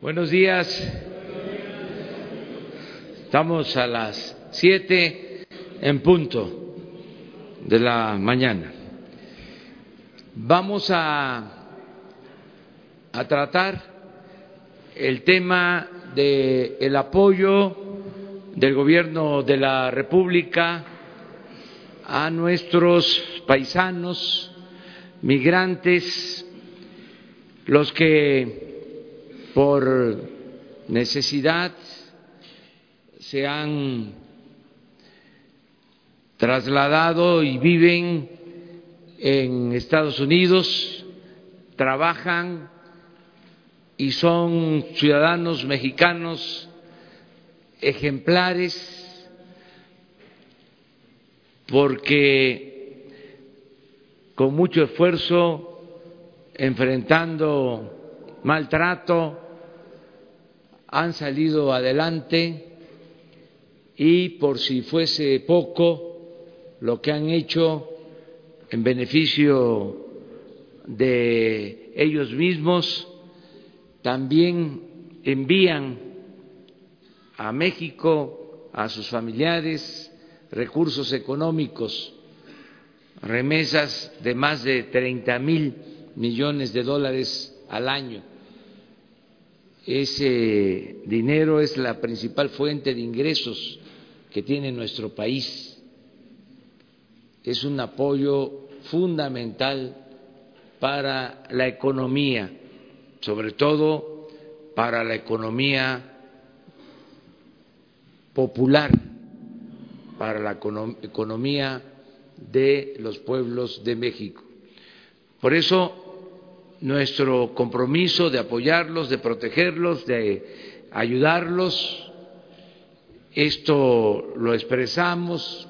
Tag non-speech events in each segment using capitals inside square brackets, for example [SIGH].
Buenos días. Estamos a las siete en punto de la mañana. Vamos a, a tratar el tema del el apoyo del gobierno de la República a nuestros paisanos migrantes, los que por necesidad se han trasladado y viven en Estados Unidos, trabajan y son ciudadanos mexicanos ejemplares porque con mucho esfuerzo, enfrentando maltrato, han salido adelante y por si fuese poco, lo que han hecho en beneficio de ellos mismos, también envían a México a sus familiares recursos económicos, remesas de más de 30 mil millones de dólares al año ese dinero es la principal fuente de ingresos que tiene nuestro país. Es un apoyo fundamental para la economía, sobre todo para la economía popular, para la economía de los pueblos de México. Por eso nuestro compromiso de apoyarlos, de protegerlos, de ayudarlos. Esto lo expresamos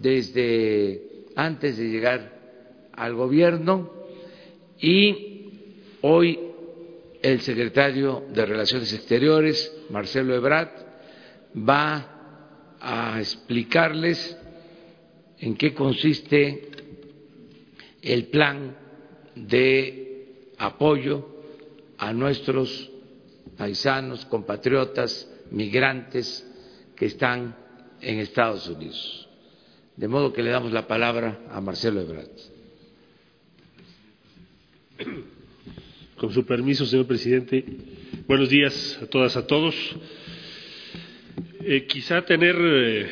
desde antes de llegar al gobierno y hoy el secretario de Relaciones Exteriores, Marcelo Ebrard, va a explicarles en qué consiste el plan de apoyo a nuestros paisanos, compatriotas, migrantes que están en Estados Unidos. De modo que le damos la palabra a Marcelo Ebrard. Con su permiso, señor presidente. Buenos días a todas, a todos. Eh, quizá tener, eh,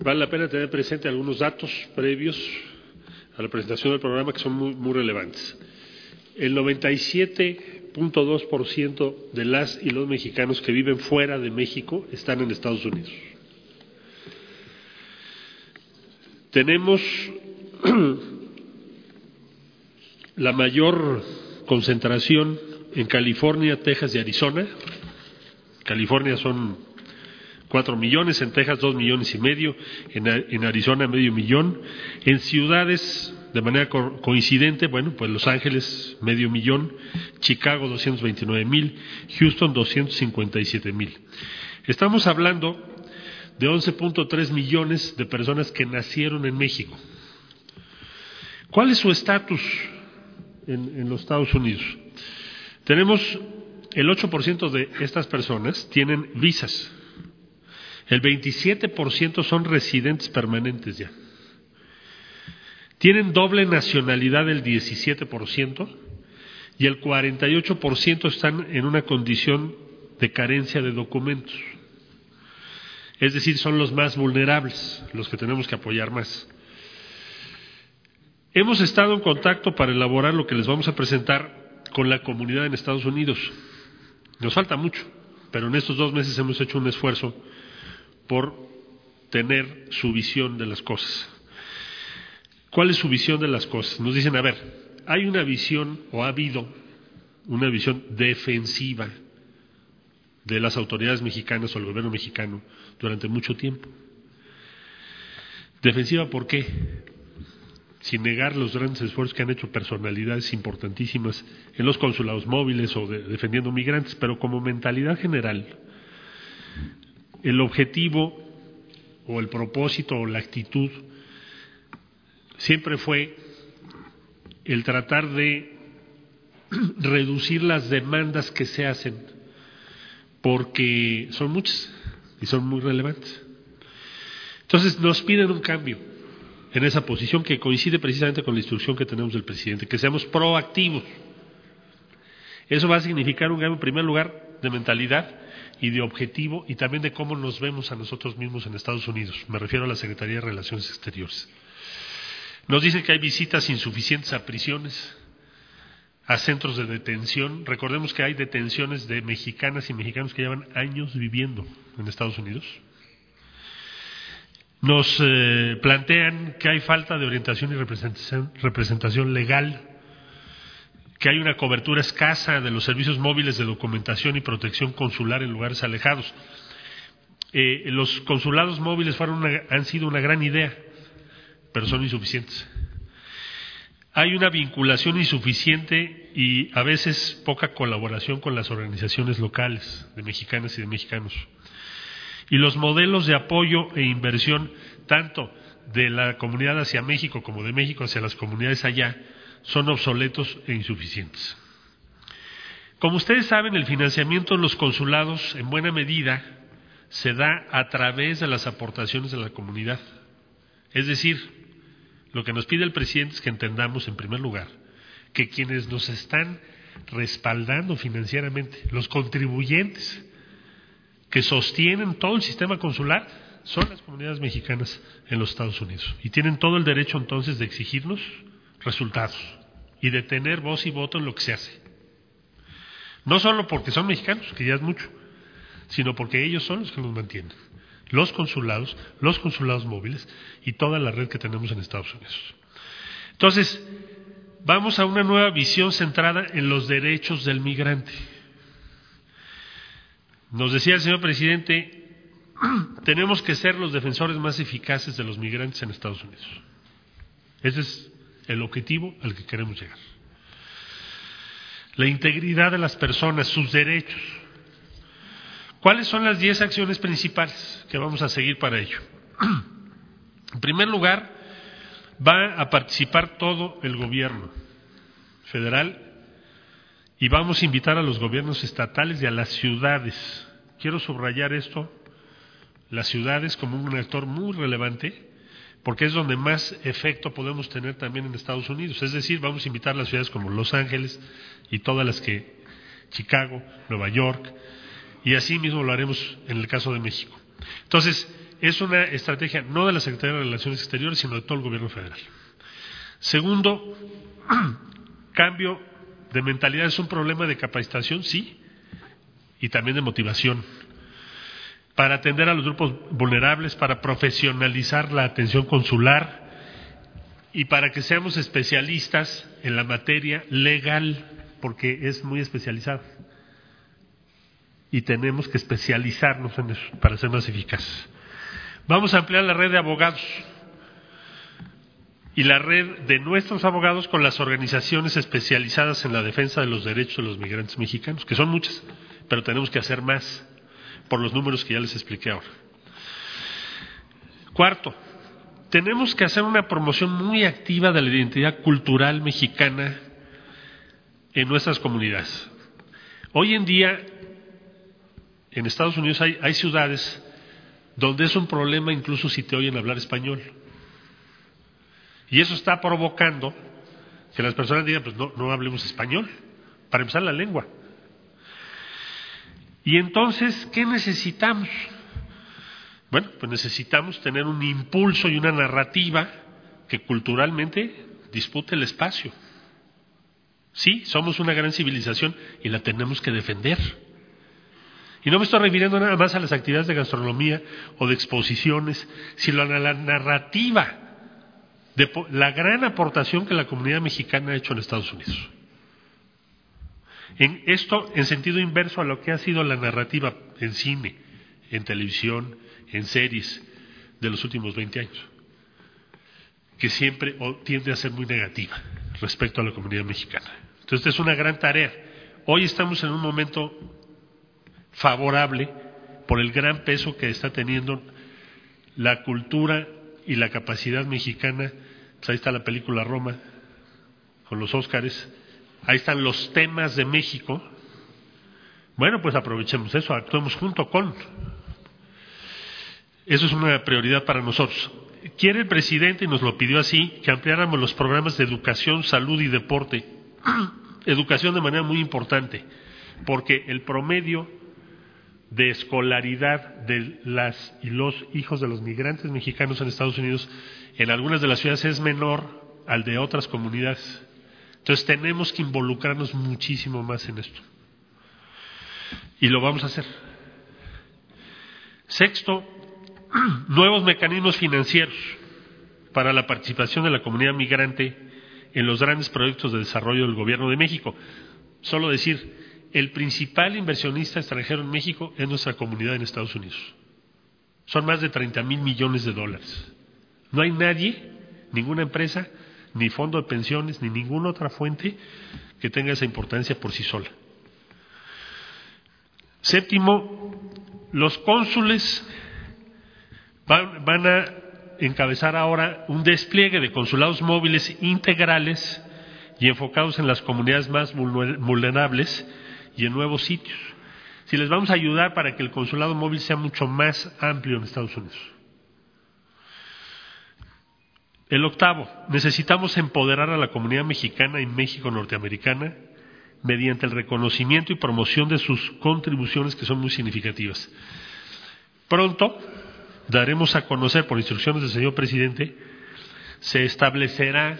vale la pena tener presente algunos datos previos a la presentación del programa que son muy, muy relevantes el 97.2% de las y los mexicanos que viven fuera de México están en Estados Unidos. Tenemos [CLEARS THROAT] la mayor concentración en California, Texas y Arizona. California son cuatro millones, en Texas dos millones y medio, en, Arizona medio millón, en ciudades de manera coincidente, bueno, pues Los Ángeles medio millón, Chicago 229 mil, Houston 257 mil. Estamos hablando de 11.3 millones de personas que nacieron en México. ¿Cuál es su estatus en, en los Estados Unidos? Tenemos el 8% de estas personas tienen visas, el 27% son residentes permanentes ya. Tienen doble nacionalidad el 17% y el 48% están en una condición de carencia de documentos. Es decir, son los más vulnerables, los que tenemos que apoyar más. Hemos estado en contacto para elaborar lo que les vamos a presentar con la comunidad en Estados Unidos. Nos falta mucho, pero en estos dos meses hemos hecho un esfuerzo por tener su visión de las cosas. ¿Cuál es su visión de las cosas? Nos dicen, a ver, hay una visión o ha habido una visión defensiva de las autoridades mexicanas o el gobierno mexicano durante mucho tiempo. Defensiva, ¿por qué? Sin negar los grandes esfuerzos que han hecho personalidades importantísimas en los consulados móviles o defendiendo migrantes, pero como mentalidad general, el objetivo o el propósito o la actitud siempre fue el tratar de [CLEARS THROAT] reducir las demandas que se hacen porque son muchas y son muy relevantes. Entonces nos piden un cambio en esa posición que coincide precisamente con la instrucción que tenemos del presidente, que seamos proactivos. Eso va a significar un cambio, en primer lugar, de mentalidad y de objetivo y también de cómo nos vemos a nosotros mismos en Estados Unidos. Me refiero a la Secretaría de Relaciones Exteriores. Nos dicen que hay visitas insuficientes a prisiones, a centros de detención. Recordemos que hay detenciones de mexicanas y mexicanos que llevan años viviendo en Estados Unidos. Nos eh, plantean que hay falta de orientación y representación, representación legal, que hay una cobertura escasa de los servicios móviles de documentación y protección consular en lugares alejados. Eh, los consulados móviles fueron han sido una gran idea, pero son insuficientes hay una vinculación insuficiente y a veces poca colaboración con las organizaciones locales de mexicanas y de mexicanos. Y los modelos de apoyo e inversión, tanto de la comunidad hacia México como de México hacia las comunidades allá, son obsoletos e insuficientes. Como ustedes saben, el financiamiento de los consulados, en buena medida, se da a través de las aportaciones de la comunidad. Es decir, lo que nos pide el presidente es que entendamos, en primer lugar, que quienes nos están respaldando financieramente, los contribuyentes que sostienen todo el sistema consular, son las comunidades mexicanas en los Estados Unidos. Y tienen todo el derecho entonces de exigirnos resultados y de tener voz y voto en lo que se hace. No solo porque son mexicanos, que ya es mucho, sino porque ellos son los que nos mantienen los consulados, los consulados móviles y toda la red que tenemos en Estados Unidos. Entonces, vamos a una nueva visión centrada en los derechos del migrante. Nos decía el señor presidente, [CLEARS THROAT] tenemos que ser los defensores más eficaces de los migrantes en Estados Unidos. Ese es el objetivo al que queremos llegar. La integridad de las personas, sus derechos, ¿Cuáles son las diez acciones principales que vamos a seguir para ello? [CLEARS THROAT] En primer lugar, va a participar todo el gobierno federal y vamos a invitar a los gobiernos estatales y a las ciudades. Quiero subrayar esto, las ciudades como un actor muy relevante, porque es donde más efecto podemos tener también en Estados Unidos. Es decir, vamos a invitar a las ciudades como Los Ángeles y todas las que, Chicago, Nueva York, y así mismo lo haremos en el caso de México. Entonces, es una estrategia no de la Secretaría de Relaciones Exteriores, sino de todo el gobierno federal. Segundo, [CLEARS THROAT] cambio de mentalidad es un problema de capacitación, sí, y también de motivación. Para atender a los grupos vulnerables, para profesionalizar la atención consular y para que seamos especialistas en la materia legal, porque es muy especializada y tenemos que especializarnos en eso para ser más eficaces. Vamos a ampliar la red de abogados y la red de nuestros abogados con las organizaciones especializadas en la defensa de los derechos de los migrantes mexicanos, que son muchas, pero tenemos que hacer más por los números que ya les expliqué ahora. Cuarto, tenemos que hacer una promoción muy activa de la identidad cultural mexicana en nuestras comunidades. Hoy en día en Estados Unidos hay, ciudades donde es un problema incluso si te oyen hablar español. Y eso está provocando que las personas digan, pues no, no hablemos español, para empezar la lengua. Y entonces, ¿qué necesitamos? Bueno, pues necesitamos tener un impulso y una narrativa que culturalmente dispute el espacio. Sí, somos una gran civilización y la tenemos que defender. Y no me estoy refiriendo nada más a las actividades de gastronomía o de exposiciones, sino a la narrativa de la gran aportación que la comunidad mexicana ha hecho en Estados Unidos. En esto en sentido inverso a lo que ha sido la narrativa en cine, en televisión, en series de los últimos 20 años, que siempre tiende a ser muy negativa respecto a la comunidad mexicana. Entonces, es una gran tarea. Hoy estamos en un momento favorable por el gran peso que está teniendo la cultura y la capacidad mexicana. Pues ahí está la película Roma con los Óscares, ahí están los temas de México, Bueno, pues aprovechemos eso, actuemos junto con. Eso es una prioridad para nosotros. Quiere el presidente, y nos lo pidió así, que ampliáramos los programas de educación, salud y deporte. [CLEARS THROAT] Educación de manera muy importante, porque el promedio de escolaridad de las y los hijos de los migrantes mexicanos en Estados Unidos en algunas de las ciudades es menor al de otras comunidades. Entonces tenemos que involucrarnos muchísimo más en esto. Y lo vamos a hacer. Sexto, [CLEARS THROAT] nuevos mecanismos financieros para la participación de la comunidad migrante en los grandes proyectos de desarrollo del Gobierno de México. Solo decir, el principal inversionista extranjero en México es nuestra comunidad en Estados Unidos. Son más de 30 mil millones de dólares. No hay nadie, ninguna empresa, ni fondo de pensiones, ni ninguna otra fuente que tenga esa importancia por sí sola. Séptimo, los cónsules van, a encabezar ahora un despliegue de consulados móviles integrales y enfocados en las comunidades más vulnerables y en nuevos sitios. Si les vamos a ayudar para que el consulado móvil sea mucho más amplio en Estados Unidos. El octavo, necesitamos empoderar a la comunidad mexicana y México norteamericana mediante el reconocimiento y promoción de sus contribuciones que son muy significativas. Pronto daremos a conocer, por instrucciones del señor presidente, se establecerá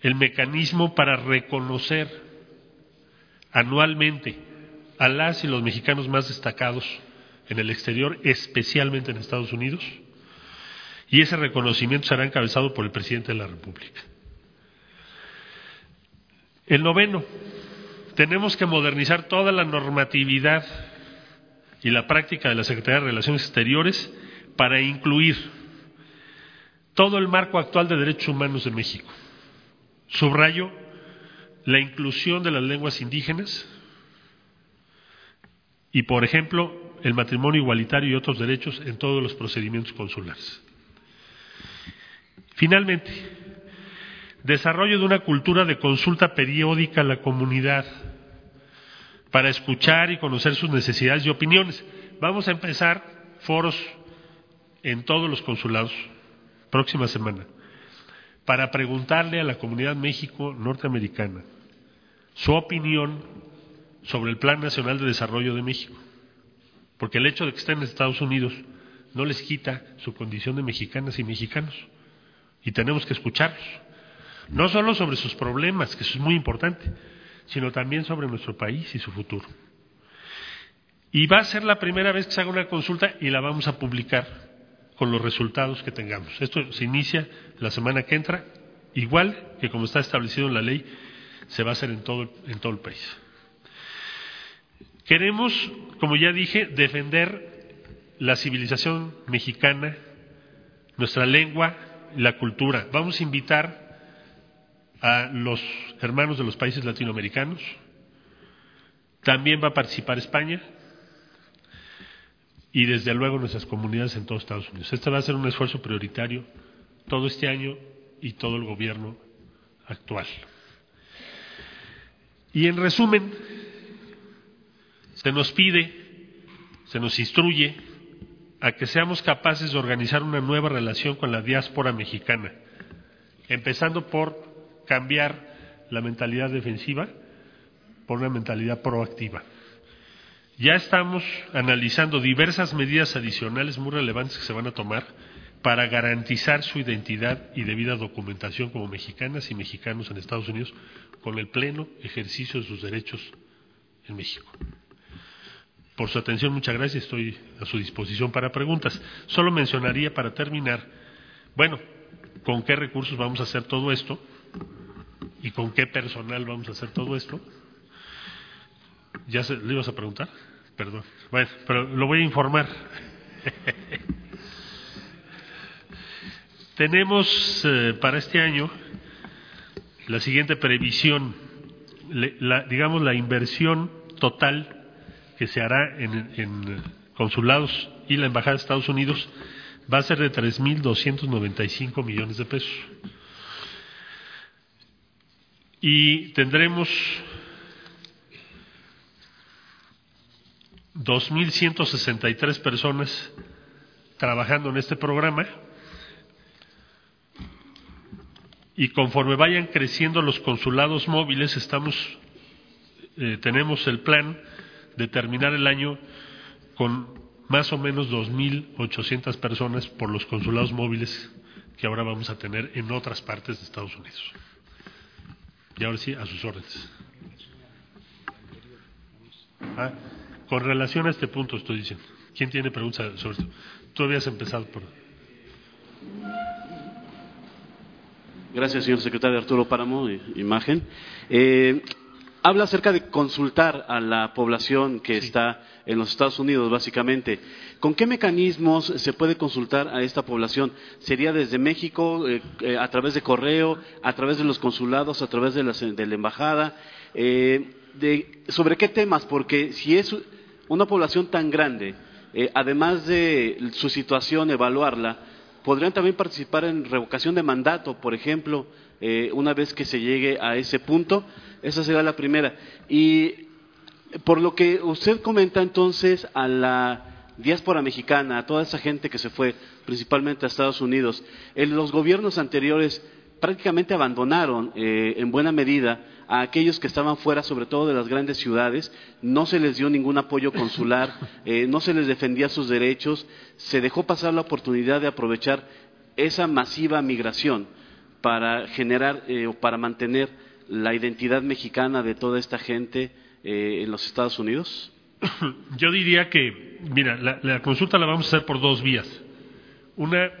el mecanismo para reconocer anualmente a las y los mexicanos más destacados en el exterior, especialmente en Estados Unidos, y ese reconocimiento será encabezado por el presidente de la República. El noveno, tenemos que modernizar toda la normatividad y la práctica de la Secretaría de Relaciones Exteriores para incluir todo el marco actual de derechos humanos de México. Subrayo la inclusión de las lenguas indígenas y, por ejemplo, el matrimonio igualitario y otros derechos en todos los procedimientos consulares. Finalmente, desarrollo de una cultura de consulta periódica a la comunidad para escuchar y conocer sus necesidades y opiniones. Vamos a empezar foros en todos los consulados próxima semana para preguntarle a la comunidad México norteamericana su opinión sobre el Plan Nacional de Desarrollo de México. Porque el hecho de que estén en Estados Unidos no les quita su condición de mexicanas y mexicanos. Y tenemos que escucharlos. No solo sobre sus problemas, que eso es muy importante, sino también sobre nuestro país y su futuro. Y va a ser la primera vez que se haga una consulta y la vamos a publicar con los resultados que tengamos. Esto se inicia la semana que entra, igual que como está establecido en la ley se va a hacer en todo, en todo el país. Queremos, como ya dije, defender la civilización mexicana, nuestra lengua, la cultura. Vamos a invitar a los hermanos de los países latinoamericanos. También va a participar España y desde luego nuestras comunidades en todos Estados Unidos. Este va a ser un esfuerzo prioritario todo este año y todo el gobierno actual. Y en resumen, se nos pide, se nos instruye a que seamos capaces de organizar una nueva relación con la diáspora mexicana, empezando por cambiar la mentalidad defensiva por una mentalidad proactiva. Ya estamos analizando diversas medidas adicionales muy relevantes que se van a tomar para garantizar su identidad y debida documentación como mexicanas y mexicanos en Estados Unidos con el pleno ejercicio de sus derechos en México. Por su atención, muchas gracias. Estoy a su disposición para preguntas. Solo mencionaría para terminar, bueno, con qué recursos vamos a hacer todo esto y con qué personal vamos a hacer todo esto. ¿Ya se, le ibas a preguntar? Perdón. Bueno, pero lo voy a informar. [LAUGHS] Tenemos eh, para este año la siguiente previsión, digamos la inversión total que se hará en, consulados y la Embajada de Estados Unidos va a ser de 3.295 millones de pesos. Y tendremos 2.163 personas trabajando en este programa y conforme vayan creciendo los consulados móviles estamos eh, tenemos el plan de terminar el año con más o menos 2.800 personas por los consulados móviles que ahora vamos a tener en otras partes de Estados Unidos. Y ahora sí, a sus órdenes. Ah, con relación a este punto estoy diciendo. ¿Quién tiene preguntas sobre esto? Tú habías empezado por... Gracias, señor secretario Arturo Páramo, imagen. Eh, habla acerca de consultar a la población que está en los Estados Unidos, básicamente. ¿Con qué mecanismos se puede consultar a esta población? ¿Sería desde México, eh, eh, a través de correo, a través de los consulados, a través de, la embajada? ¿Sobre qué temas? Porque si es una población tan grande, además de su situación, evaluarla, podrían también participar en revocación de mandato, por ejemplo, eh, una vez que se llegue a ese punto. Esa será la primera. Y por lo que usted comenta entonces a la diáspora mexicana, a toda esa gente que se fue principalmente a Estados Unidos, en los gobiernos anteriores prácticamente abandonaron eh, en buena medida a aquellos que estaban fuera, sobre todo de las grandes ciudades, no se les dio ningún apoyo consular, [LAUGHS] eh, no se les defendía sus derechos, se dejó pasar la oportunidad de aprovechar esa masiva migración para generar eh, o para mantener la identidad mexicana de toda esta gente en los Estados Unidos? [COUGHS] Yo diría que, mira, la consulta la vamos a hacer por dos vías. Una,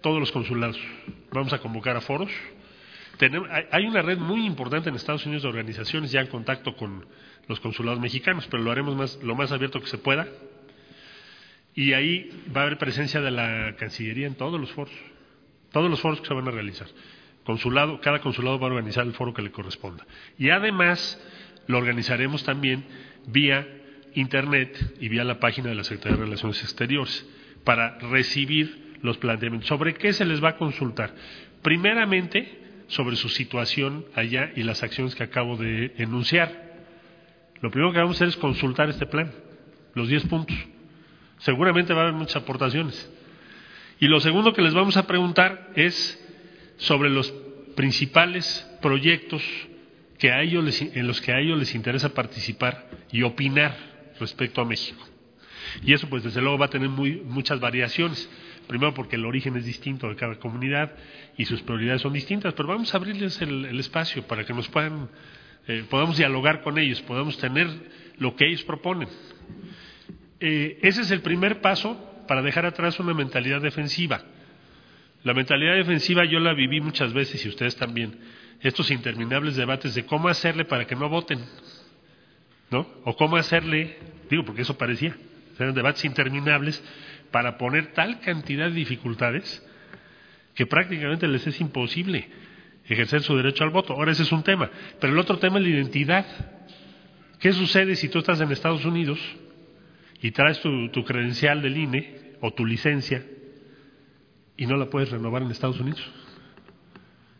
todos los consulados vamos a convocar a foros. hay una red muy importante en Estados Unidos de organizaciones ya en contacto con los consulados mexicanos, pero lo haremos más, lo más abierto que se pueda. Y ahí va a haber presencia de la Cancillería en todos los foros, todos los foros que se van a realizar. Consulado, cada consulado va a organizar el foro que le corresponda. Y además lo organizaremos también vía Internet y vía la página de la Secretaría de Relaciones Exteriores para recibir los planteamientos. ¿Sobre qué se les va a consultar? Primeramente, sobre su situación allá y las acciones que acabo de enunciar. Lo primero que vamos a hacer es consultar este plan, los 10 puntos. Seguramente va a haber muchas aportaciones. Y lo segundo que les vamos a preguntar es sobre los principales proyectos que a ellos en los que a ellos les interesa participar y opinar respecto a México. Y eso, pues, desde luego va a tener muy, muchas variaciones. Primero porque el origen es distinto de cada comunidad y sus prioridades son distintas, pero vamos a abrirles el, espacio para que nos puedan, eh, podamos dialogar con ellos, podamos tener lo que ellos proponen. Eh, ese es el primer paso para dejar atrás una mentalidad defensiva. La mentalidad defensiva yo la viví muchas veces y ustedes también. Estos interminables debates de cómo hacerle para que no voten, ¿no? O cómo hacerle, digo, porque eso parecía, eran debates interminables para poner tal cantidad de dificultades que prácticamente les es imposible ejercer su derecho al voto. Ahora ese es un tema. Pero el otro tema es la identidad. ¿Qué sucede si tú estás en Estados Unidos y traes tu, credencial del INE o tu licencia y no la puedes renovar en Estados Unidos?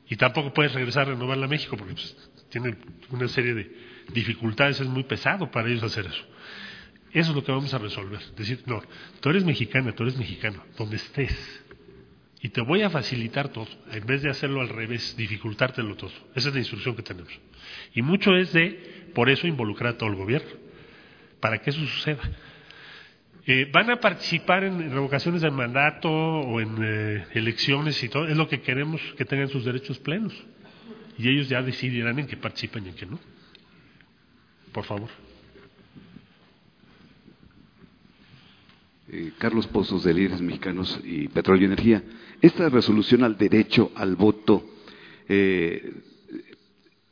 Y tampoco puedes regresar a renovarla a México porque pues, tiene una serie de dificultades, es muy pesado para ellos hacer eso. Eso es lo que vamos a resolver. Decir, no, tú eres mexicana, tú eres mexicano, donde estés. Y te voy a facilitar todo, en vez de hacerlo al revés, dificultártelo todo. Esa es la instrucción que tenemos. Y mucho es de, por eso, involucrar a todo el gobierno, para que eso suceda. Eh, van a participar en revocaciones de mandato o en eh, elecciones y todo, es lo que queremos que tengan sus derechos plenos. Y ellos ya decidirán en qué participan y en qué no. Por favor. Eh, Carlos Pozos de Líderes Mexicanos y Petróleo y Energía. Esta resolución al derecho al voto eh,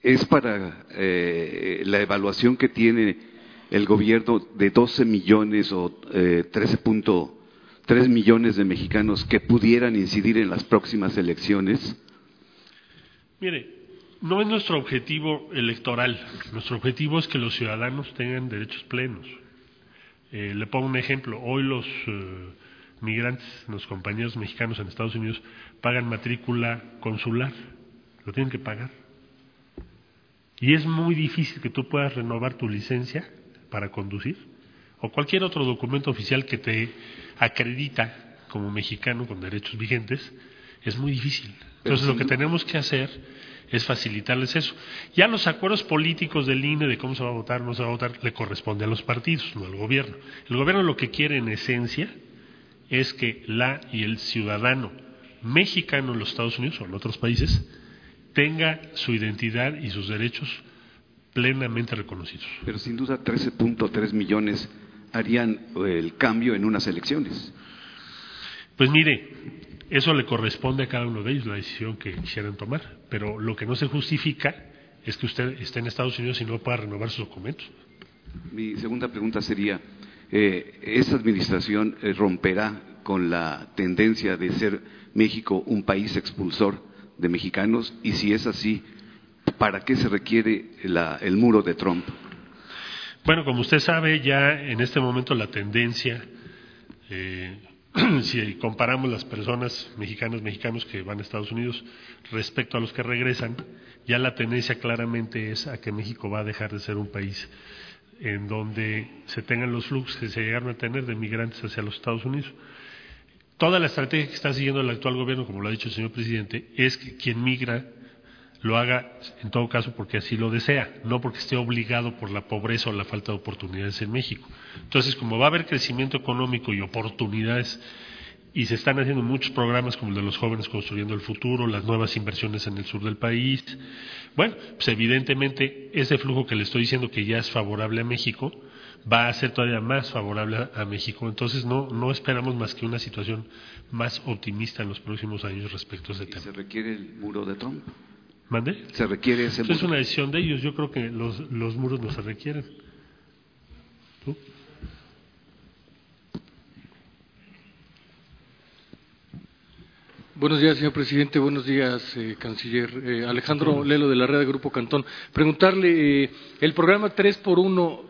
es para la evaluación que tiene el gobierno de 12 millones o 13.3 millones de mexicanos que pudieran incidir en las próximas elecciones. Mire, no es nuestro objetivo electoral. Nuestro objetivo es que los ciudadanos tengan derechos plenos. Eh, le pongo un ejemplo. Hoy los eh, migrantes, los compañeros mexicanos en Estados Unidos, pagan matrícula consular. Lo tienen que pagar. Y es muy difícil que tú puedas renovar tu licencia para conducir o cualquier otro documento oficial que te acredita como mexicano con derechos vigentes, es muy difícil. Entonces lo que tenemos que hacer es facilitarles eso. Ya los acuerdos políticos del INE de cómo se va a votar, no se va a votar, le corresponde a los partidos, no al gobierno. El gobierno lo que quiere en esencia es que la y el ciudadano mexicano en los Estados Unidos o en otros países tenga su identidad y sus derechos plenamente reconocidos. Pero sin duda 13.3 millones harían el cambio en unas elecciones. Pues mire, eso le corresponde a cada uno de ellos la decisión que quisieran tomar, pero lo que no se justifica es que usted esté en Estados Unidos y no pueda renovar sus documentos. Mi segunda pregunta sería, eh, ¿esta administración eh, romperá con la tendencia de ser México un país expulsor de mexicanos? Y si es así, ¿para qué se requiere el muro de Trump? Bueno, como usted sabe, ya en este momento la tendencia, eh, [CLEARS THROAT] si comparamos las personas mexicanas, mexicanos que van a Estados Unidos respecto a los que regresan, ya la tendencia claramente es a que México va a dejar de ser un país en donde se tengan los flujos que se llegaron a tener de migrantes hacia los Estados Unidos. Toda la estrategia que está siguiendo el actual gobierno, como lo ha dicho el señor presidente, es que quien migra lo haga en todo caso porque así lo desea, no porque esté obligado por la pobreza o la falta de oportunidades en México. Entonces, como va a haber crecimiento económico y oportunidades y se están haciendo muchos programas como el de los jóvenes construyendo el futuro, las nuevas inversiones en el sur del país. Bueno, pues evidentemente ese flujo que le estoy diciendo que ya es favorable a México va a ser todavía más favorable a México. Entonces no, no esperamos más que una situación más optimista en los próximos años respecto a ese tema. ¿Se requiere el muro de Trump? ¿Mande? ¿Se requiere ese muro? Es una decisión de ellos. Yo creo que los, los muros no se requieren. ¿Tú? Buenos días, señor presidente. Buenos días, eh, canciller. Eh, Alejandro Lelo, de la red de Grupo Cantón. Preguntarle, eh, el programa 3 por 1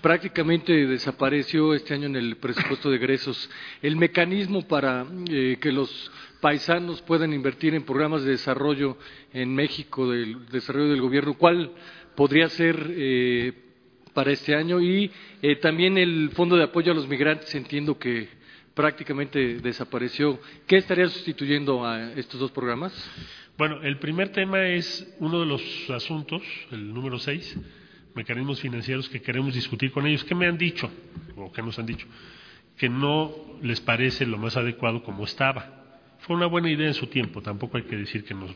prácticamente desapareció este año en el presupuesto de egresos. El mecanismo para que los paisanos puedan invertir en programas de desarrollo en México, del desarrollo del gobierno, ¿cuál podría ser para este año? Y también el Fondo de Apoyo a los Migrantes, entiendo que prácticamente desapareció. ¿Qué estaría sustituyendo a estos dos programas? Bueno, el primer tema es uno de los asuntos, el número seis, mecanismos financieros que queremos discutir con ellos. ¿Qué me han dicho? ¿O qué nos han dicho? Que no les parece lo más adecuado como estaba. Fue una buena idea en su tiempo, tampoco hay que decir que no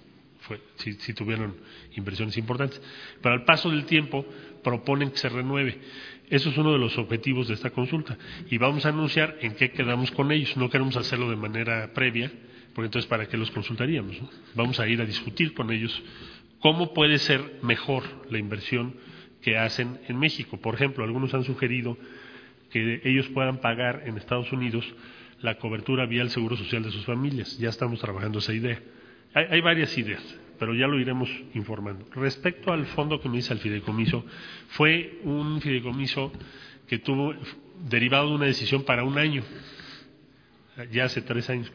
fue, si, si tuvieron inversiones importantes. Pero al paso del tiempo proponen que se renueve. Eso es uno de los objetivos de esta consulta. Y vamos a anunciar en qué quedamos con ellos. No queremos hacerlo de manera previa, porque entonces ¿para qué los consultaríamos? Vamos a ir a discutir con ellos cómo puede ser mejor la inversión que hacen en México. Por ejemplo, algunos han sugerido que ellos puedan pagar en Estados Unidos la cobertura vía el Seguro Social de sus familias. Ya estamos trabajando esa idea. Hay, hay varias ideas pero ya lo iremos informando. Respecto al fondo que me dice el fideicomiso, fue un fideicomiso que tuvo derivado de una decisión para un año, ya hace tres años.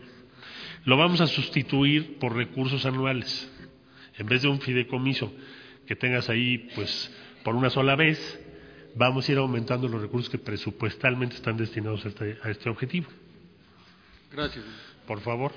Lo vamos a sustituir por recursos anuales. En vez de un fideicomiso que tengas ahí, pues, por una sola vez, vamos a ir aumentando los recursos que presupuestalmente están destinados a este, a este objetivo. Gracias. Por favor.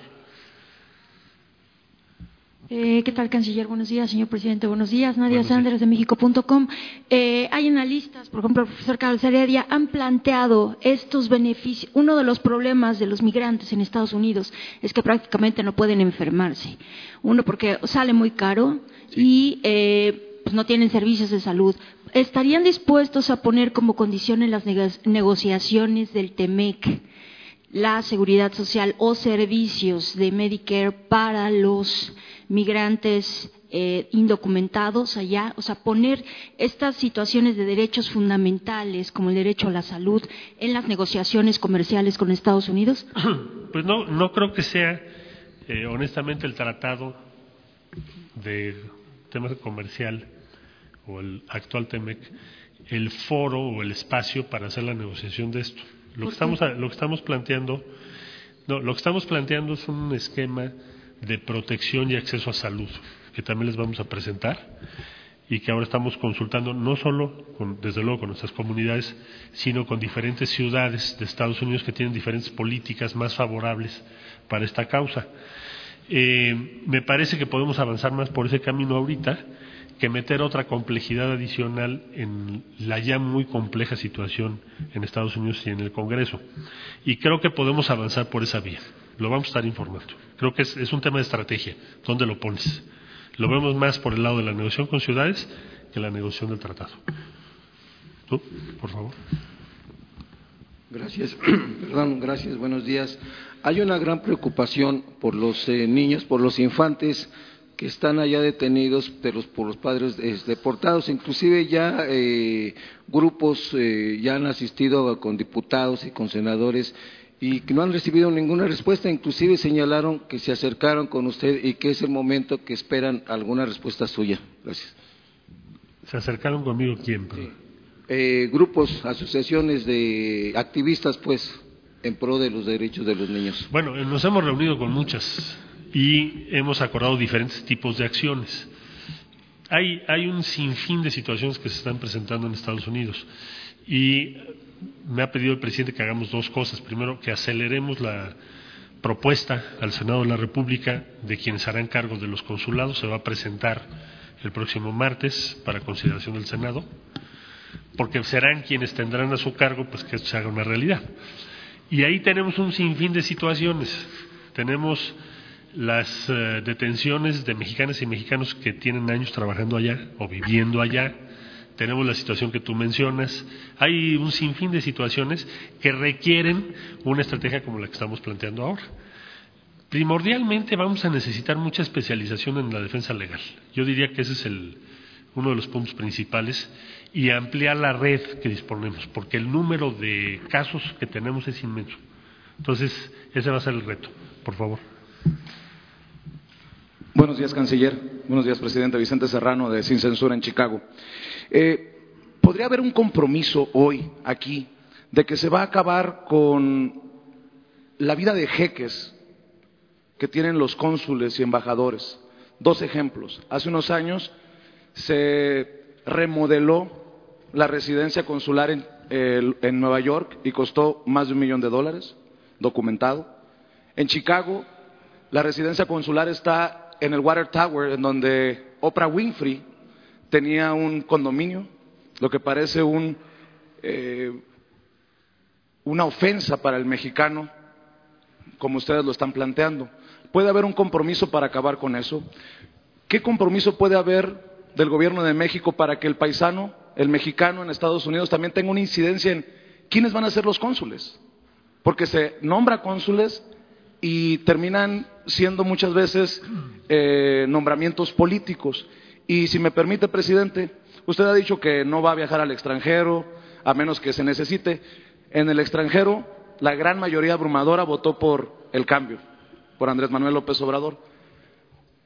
Eh, ¿Qué tal, canciller? Buenos días, señor presidente. Buenos días. Nadia Sanders de México.com. Eh, hay analistas, por ejemplo, el profesor Carlos Heredia, han planteado estos beneficios. Uno de los problemas de los migrantes en Estados Unidos es que prácticamente no pueden enfermarse. Uno, porque sale muy caro y eh, pues no tienen servicios de salud. ¿Estarían dispuestos a poner como condición en las negociaciones del TEMEC la seguridad social o servicios de Medicare para los migrantes eh, indocumentados allá, o sea, poner estas situaciones de derechos fundamentales como el derecho a la salud en las negociaciones comerciales con Estados Unidos? [CLEARS THROAT] Pues no, no creo que sea, eh, honestamente, el tratado de tema comercial o el actual TEMEC el foro o el espacio para hacer la negociación de esto. Lo que estamos, lo que estamos planteando, no, lo que estamos planteando es un esquema de protección y acceso a salud, que también les vamos a presentar. y que ahora estamos consultando no solo, con, desde luego, con nuestras comunidades, sino con diferentes ciudades de Estados Unidos que tienen diferentes políticas más favorables para esta causa. Eh, me parece que podemos avanzar más por ese camino ahorita que meter otra complejidad adicional en la ya muy compleja situación en Estados Unidos y en el Congreso. Y creo que podemos avanzar por esa vía. Lo vamos a estar informando. Creo que es, es un tema de estrategia. ¿Dónde lo pones? Lo vemos más por el lado de la negociación con ciudades que la negociación del tratado. ¿Tú, por favor? Gracias. [CLEARS THROAT] Perdón, gracias. Buenos días. Hay una gran preocupación por los eh, niños, por los infantes que están allá detenidos de los, por los padres eh, deportados. Inclusive ya eh, grupos eh, ya han asistido con diputados y con senadores y que no han recibido ninguna respuesta. Inclusive señalaron que se acercaron con usted y que es el momento que esperan alguna respuesta suya. Gracias. ¿Se acercaron conmigo quién? Eh, grupos, asociaciones de activistas, pues, en pro de los derechos de los niños. Bueno, nos hemos reunido con muchas y hemos acordado diferentes tipos de acciones. Hay, hay un sinfín de situaciones que se están presentando en Estados Unidos y me ha pedido el presidente que hagamos dos cosas. Primero, que aceleremos la propuesta al Senado de la República de quienes harán cargo de los consulados. Se va a presentar el próximo martes para consideración del Senado, porque serán quienes tendrán a su cargo pues que esto se haga una realidad. Y ahí tenemos un sinfín de situaciones. Tenemos las eh, detenciones de mexicanas y mexicanos que tienen años trabajando allá o viviendo allá. Tenemos la situación que tú mencionas. Hay un sinfín de situaciones que requieren una estrategia como la que estamos planteando ahora. Primordialmente vamos a necesitar mucha especialización en la defensa legal. Yo diría que ese es el, uno de los puntos principales y ampliar la red que disponemos, porque el número de casos que tenemos es inmenso. Entonces, ese va a ser el reto. Por favor. Buenos días, canciller. Buenos días, presidente Vicente Serrano de Sin Censura en Chicago. Eh, ¿Podría haber un compromiso hoy aquí de que se va a acabar con la vida de jeques que tienen los cónsules y embajadores? Dos ejemplos. Hace unos años se remodeló la residencia consular en, en Nueva York y costó más de un millón de dólares, documentado. En Chicago, la residencia consular está en el Water Tower, en donde Oprah Winfrey tenía un condominio, lo que parece eh, una ofensa para el mexicano, como ustedes lo están planteando. ¿Puede haber un compromiso para acabar con eso? ¿Qué compromiso puede haber del gobierno de México para que el paisano, el mexicano en Estados Unidos también tenga una incidencia en quiénes van a ser los cónsules? Porque se nombra cónsules y terminan siendo muchas veces eh, nombramientos políticos. Y si me permite, presidente, usted ha dicho que no va a viajar al extranjero a menos que se necesite. En el extranjero, la gran mayoría abrumadora votó por el cambio, por Andrés Manuel López Obrador.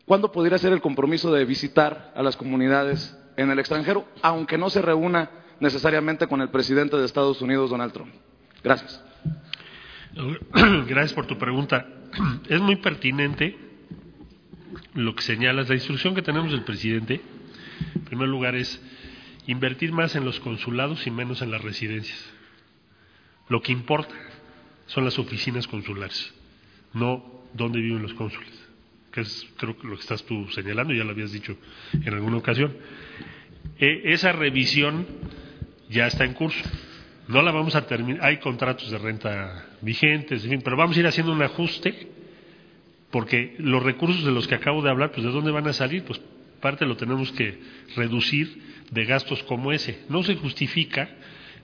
¿Cuándo podría ser el compromiso de visitar a las comunidades en el extranjero, aunque no se reúna necesariamente con el presidente de Estados Unidos, Donald Trump? Gracias. [CLEARS THROAT] Gracias por tu pregunta. [CLEARS THROAT] Es muy pertinente lo que señalas. La instrucción que tenemos del presidente, en primer lugar, es invertir más en los consulados y menos en las residencias. Lo que importa son las oficinas consulares, no dónde viven los cónsules, que es creo que lo que estás tú señalando, ya lo habías dicho en alguna ocasión. E, esa revisión ya está en curso. No la vamos a terminar, hay contratos de renta vigentes, en fin, pero vamos a ir haciendo un ajuste porque los recursos de los que acabo de hablar, pues de dónde van a salir, pues parte lo tenemos que reducir de gastos como ese. No se justifica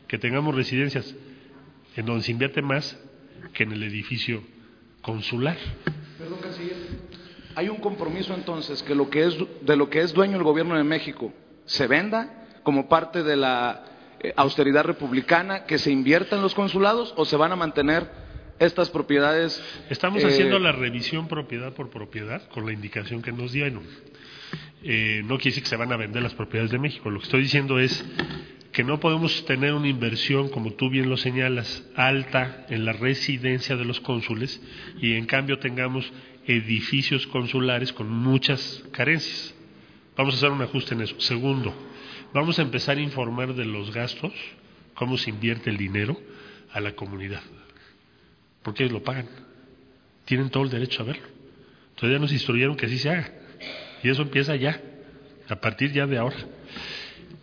que tengamos residencias en donde se invierte más que en el edificio consular. Perdón, canciller. Hay un compromiso entonces que lo que es de lo que es dueño el gobierno de México se venda como parte de la austeridad republicana, que se invierta en los consulados o se van a mantener estas propiedades. Estamos eh, haciendo la revisión propiedad por propiedad con la indicación que nos dieron. Eh, no quiere decir que se van a vender las propiedades de México. Lo que estoy diciendo es que no podemos tener una inversión, como tú bien lo señalas, alta en la residencia de los cónsules y en cambio tengamos edificios consulares con muchas carencias. Vamos a hacer un ajuste en eso. Segundo, vamos a empezar a informar de los gastos, cómo se invierte el dinero a la comunidad. Porque ellos lo pagan. Tienen todo el derecho a verlo. Todavía nos instruyeron que así se haga. Y eso empieza ya, a partir ya de ahora.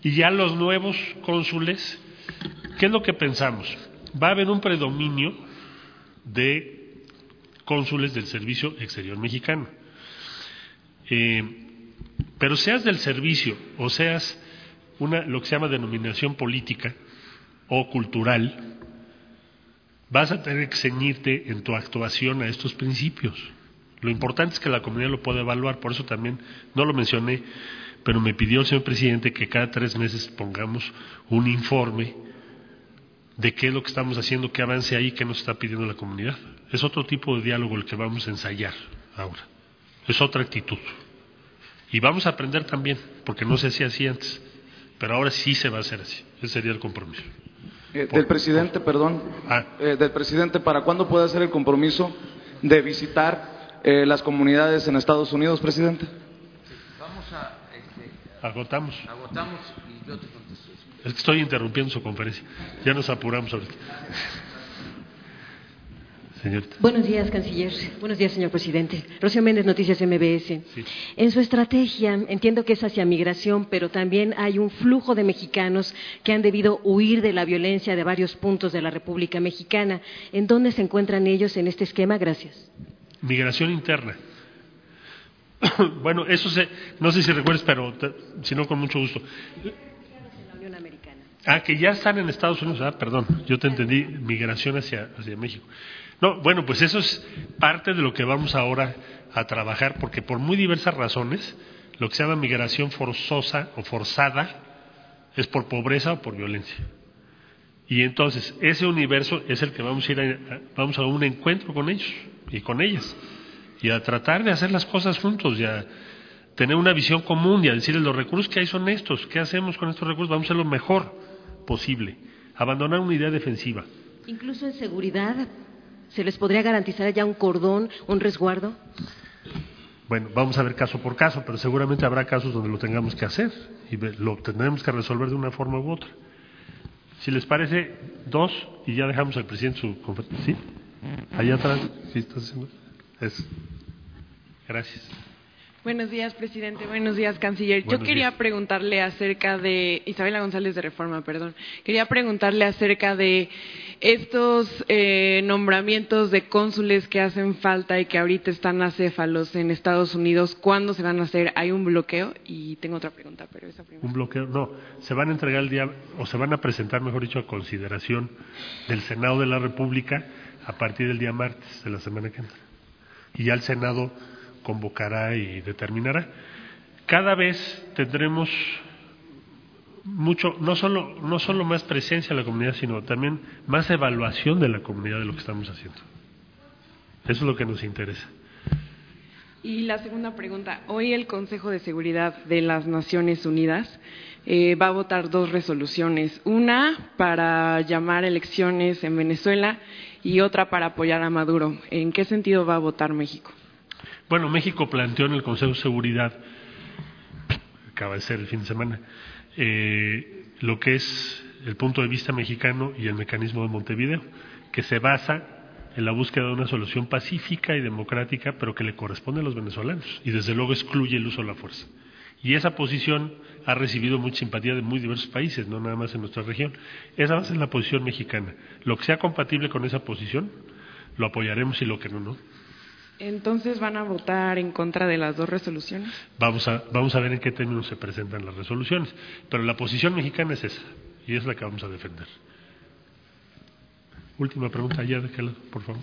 Y ya los nuevos cónsules, ¿qué es lo que pensamos? Va a haber un predominio de cónsules del Servicio Exterior Mexicano. Eh, pero seas del servicio o seas una, lo que se llama denominación política o cultural, vas a tener que ceñirte en tu actuación a estos principios. Lo importante es que la comunidad lo pueda evaluar, por eso también no lo mencioné, pero me pidió el señor presidente que cada tres meses pongamos un informe de qué es lo que estamos haciendo, qué avance ahí, qué nos está pidiendo la comunidad. Es otro tipo de diálogo el que vamos a ensayar ahora. Es otra actitud. Y vamos a aprender también, porque no se hacía así antes, pero ahora sí se va a hacer así. Ese sería el compromiso. Eh, del presidente, perdón, Ah. eh, del presidente, ¿para cuándo puede hacer el compromiso de visitar eh, las comunidades en Estados Unidos, presidente? Vamos a. Este, Agotamos. agotamos y yo te contesto. Es que estoy interrumpiendo su conferencia. Ya nos apuramos ahorita. Buenos días, canciller. Buenos días, señor presidente. Rocío Méndez, Noticias MBS. Sí. En su estrategia, entiendo que es hacia migración, pero también hay un flujo de mexicanos que han debido huir de la violencia de varios puntos de la República Mexicana. ¿En dónde se encuentran ellos en este esquema? Gracias. Migración interna. [COUGHS] bueno, eso se, no sé si recuerdas, pero si no, con mucho gusto. Ah, que ya están en Estados Unidos. Ah, perdón, yo te entendí, migración hacia, hacia México. No, bueno, pues eso es parte de lo que vamos ahora a trabajar, porque por muy diversas razones, lo que se llama migración forzosa o forzada es por pobreza o por violencia. Y entonces, ese universo es el que vamos a ir a, vamos a un encuentro con ellos y con ellas. Y a tratar de hacer las cosas juntos y a tener una visión común y a decirles los recursos que hay son estos, ¿qué hacemos con estos recursos? Vamos a hacer lo mejor posible. Abandonar una idea defensiva. Incluso en seguridad, ¿se les podría garantizar ya un cordón, un resguardo? Bueno, vamos a ver caso por caso, pero seguramente habrá casos donde lo tengamos que hacer y lo tendremos que resolver de una forma u otra. Si les parece, dos y ya dejamos al presidente su conferencia. ¿Sí? Allá atrás, ¿sí estás haciendo? Gracias. Buenos días, presidente. Buenos días, canciller. Buenos Yo quería días. preguntarle acerca de Isabela González de Reforma, perdón. Quería preguntarle acerca de estos eh, nombramientos de cónsules que hacen falta y que ahorita están acéfalos en Estados Unidos. ¿Cuándo se van a hacer? ¿Hay un bloqueo? Y tengo otra pregunta, pero esa primera. Un bloqueo, no, se van a entregar el día, o se van a presentar, mejor dicho, a consideración del Senado de la República a partir del día martes de la semana que entra. Y ya el Senado convocará y determinará. Cada vez tendremos mucho, no solo, no solo más presencia en la comunidad, sino también más evaluación de la comunidad de lo que estamos haciendo. Eso es lo que nos interesa. Y la segunda pregunta. Hoy el Consejo de Seguridad de las Naciones Unidas eh, va a votar dos resoluciones. Una para llamar elecciones en Venezuela y otra para apoyar a Maduro. ¿En qué sentido va a votar México? Bueno, México planteó en el Consejo de Seguridad, acaba de ser el fin de semana, eh, lo que es el punto de vista mexicano y el mecanismo de Montevideo, que se basa en la búsqueda de una solución pacífica y democrática, pero que le corresponde a los venezolanos, y desde luego excluye el uso de la fuerza. Y esa posición ha recibido mucha simpatía de muy diversos países, no nada más en nuestra región. Esa ser la posición mexicana. Lo que sea compatible con esa posición, lo apoyaremos y lo que no, no. Entonces van a votar en contra de las dos resoluciones. Vamos a, vamos a ver en qué términos se presentan las resoluciones. Pero la posición mexicana es esa, y es la que vamos a defender. Última pregunta, allá de aquel lado, por favor.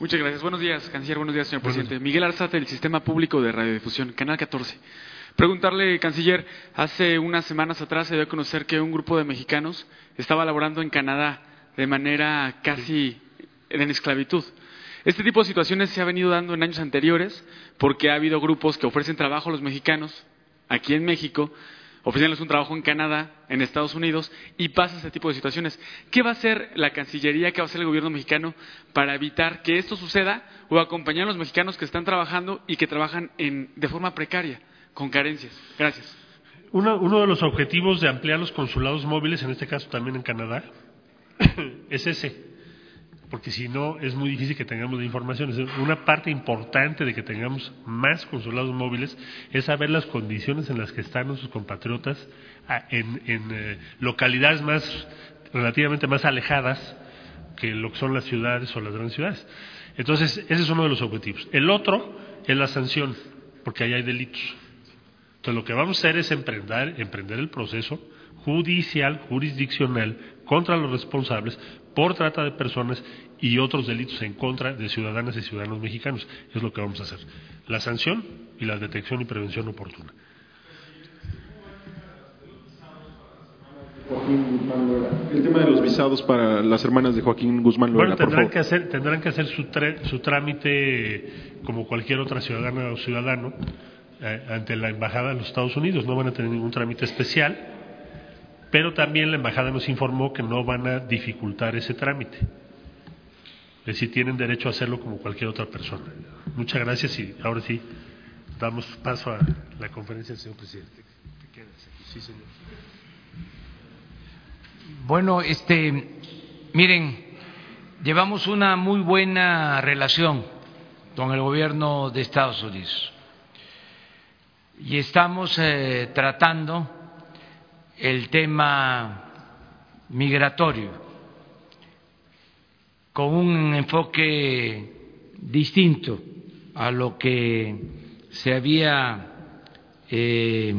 Muchas gracias. Buenos días, canciller. Buenos días, señor Buenos presidente. Miguel Arzate, del Sistema Público de Radiodifusión, Canal 14. Preguntarle, canciller, hace unas semanas atrás se dio a conocer que un grupo de mexicanos estaba laborando en Canadá de manera casi en esclavitud. Este tipo de situaciones se ha venido dando en años anteriores porque ha habido grupos que ofrecen trabajo a los mexicanos aquí en México ofreciéndoles un trabajo en Canadá, en Estados Unidos, y pasa ese tipo de situaciones. ¿Qué va a hacer la Cancillería, qué va a hacer el gobierno mexicano para evitar que esto suceda o acompañar a los mexicanos que están trabajando y que trabajan en, de forma precaria, con carencias? Gracias. Uno, uno de los objetivos de ampliar los consulados móviles, en este caso también en Canadá, [COUGHS] es ese porque si no es muy difícil que tengamos la información. Una parte importante de que tengamos más consulados móviles es saber las condiciones en las que están nuestros compatriotas ah, en, eh, localidades más relativamente más alejadas que lo que son las ciudades o las grandes ciudades. Entonces, ese es uno de los objetivos. El otro es la sanción, porque ahí hay delitos. Entonces, lo que vamos a hacer es emprender, emprender el proceso judicial, jurisdiccional, contra los responsables por trata de personas y otros delitos en contra de ciudadanas y ciudadanos mexicanos. Es lo que vamos a hacer. La sanción y la detección y prevención oportuna. El tema de los visados para las hermanas de Joaquín Guzmán Bueno, tendrán que hacer, tendrán que hacer su, su trámite como cualquier otra ciudadana o ciudadano eh, ante la embajada de los Estados Unidos. No van a tener ningún trámite especial pero también la embajada nos informó que no van a dificultar ese trámite. Es decir, tienen derecho a hacerlo como cualquier otra persona. Muchas gracias y ahora sí damos paso a la conferencia del señor presidente. Bueno, este, miren, llevamos una muy buena relación con el gobierno de Estados Unidos y estamos eh, tratando el tema migratorio con un enfoque distinto a lo que se había eh,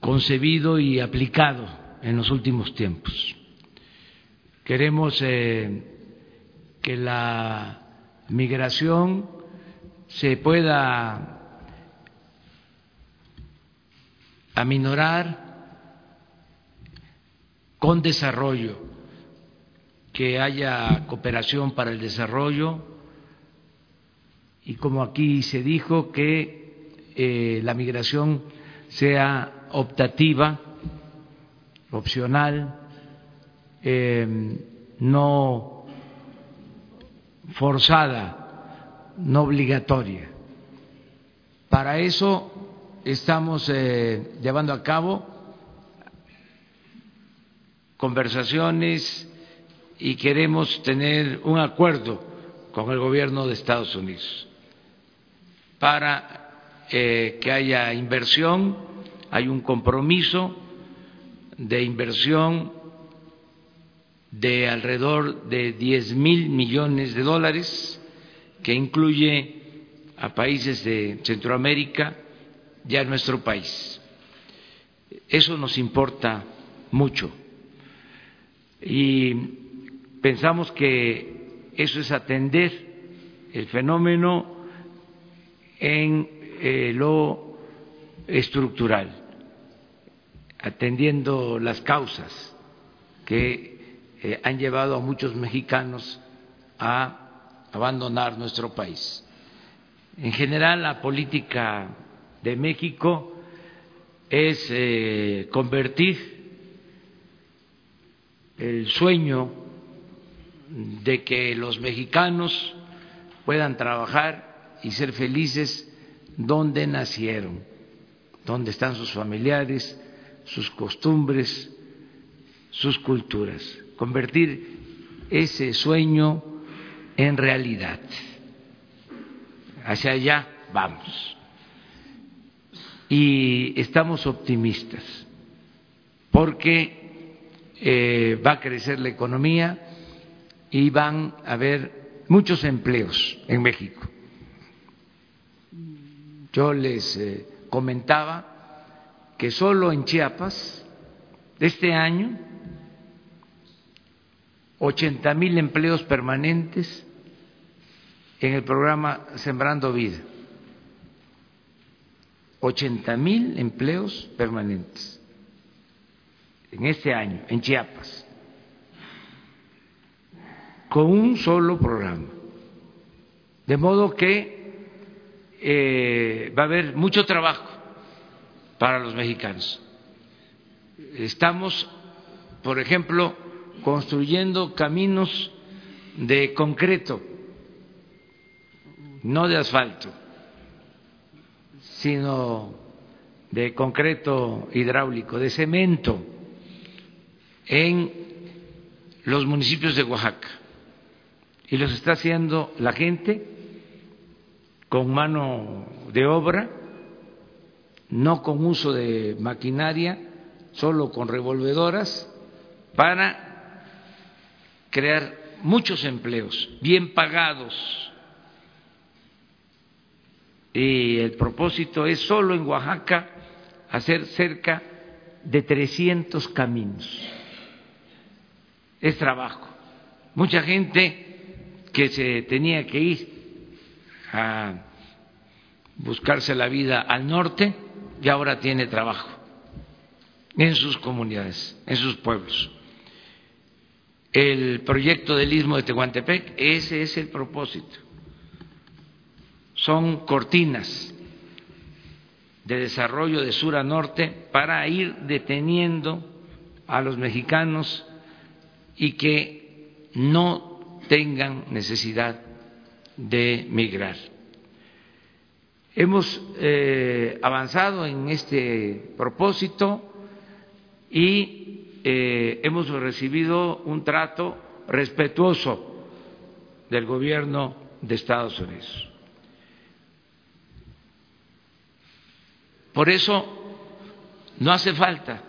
concebido y aplicado en los últimos tiempos. Queremos eh, que la migración se pueda aminorar con desarrollo, que haya cooperación para el desarrollo y como aquí se dijo, que eh, la migración sea optativa, opcional, em, no forzada, no obligatoria. Para eso estamos eh, llevando a cabo conversaciones y queremos tener un acuerdo con el gobierno de Estados Unidos para eh, que haya inversión, hay un compromiso de inversión de alrededor de 10 mil millones de dólares que incluye a países de Centroamérica y a nuestro país. Eso nos importa mucho y pensamos que eso es atender el fenómeno en eh, lo estructural, atendiendo las causas que eh, han llevado a muchos mexicanos a abandonar nuestro país. En general, la política de México es eh, convertir el sueño de que los mexicanos puedan trabajar y ser felices donde nacieron, donde están sus familiares, sus costumbres, sus culturas. Convertir ese sueño en realidad. Hacia allá vamos. Y estamos optimistas porque eh, va a crecer la economía y van a haber muchos empleos en México. Yo les eh, comentaba que solo en Chiapas, este año, 80 mil empleos permanentes en el programa Sembrando Vida. 80 mil empleos permanentes en este año en Chiapas, con un solo programa. De modo que eh, va a haber mucho trabajo para los mexicanos. Estamos, por ejemplo, construyendo caminos de concreto, no de asfalto, sino de concreto hidráulico, de cemento, en los municipios de Oaxaca. Y los está haciendo la gente con mano de obra, no con uso de maquinaria, solo con revolvedoras, para crear muchos empleos bien pagados. Y el propósito es solo en Oaxaca hacer cerca de 300 caminos. Es trabajo. Mucha gente que se tenía que ir a buscarse la vida al norte y ahora tiene trabajo en sus comunidades, en sus pueblos. El proyecto del istmo de Tehuantepec, ese es el propósito. Son cortinas de desarrollo de sur a norte para ir deteniendo a los mexicanos y que no tengan necesidad de migrar. Hemos eh, avanzado en este propósito y eh, hemos recibido un trato respetuoso del gobierno de Estados Unidos. Por eso no hace falta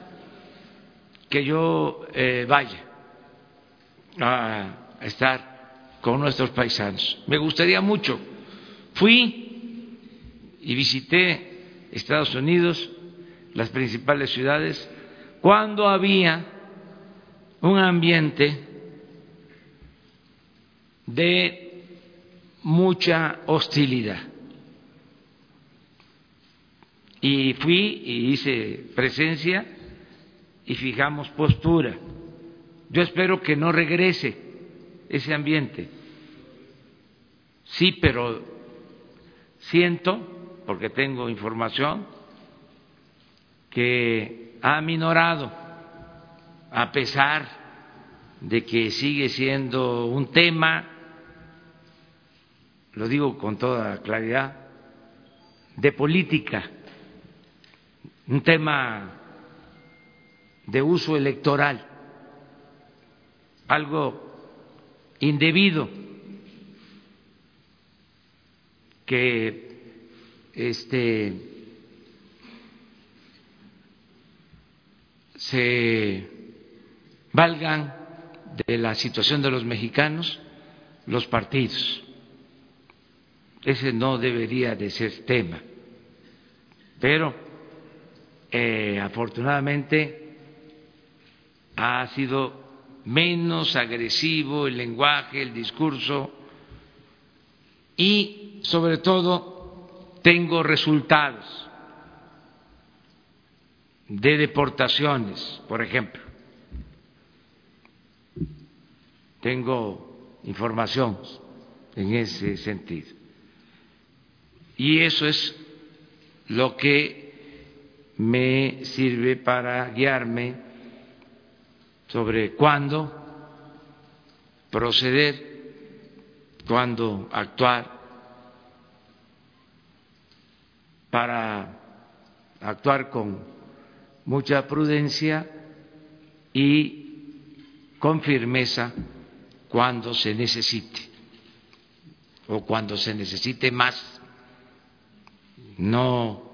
que yo eh, vaya a estar con nuestros paisanos. Me gustaría mucho. Fui y visité Estados Unidos, las principales ciudades, cuando había un ambiente de mucha hostilidad. Y fui y hice presencia y fijamos postura. Yo espero que no regrese ese ambiente. Sí, pero siento, porque tengo información, que ha minorado, a pesar de que sigue siendo un tema, lo digo con toda claridad, de política un tema de uso electoral, algo indebido que este se valgan de la situación de los mexicanos los partidos. Ese no debería de ser tema. Pero eh, afortunadamente ha sido menos agresivo el lenguaje, el discurso y sobre todo tengo resultados de deportaciones, por ejemplo. Tengo información en ese sentido. Y eso es lo que me sirve para guiarme sobre cuándo proceder, cuándo actuar, para actuar con mucha prudencia y con firmeza cuando se necesite o cuando se necesite más. No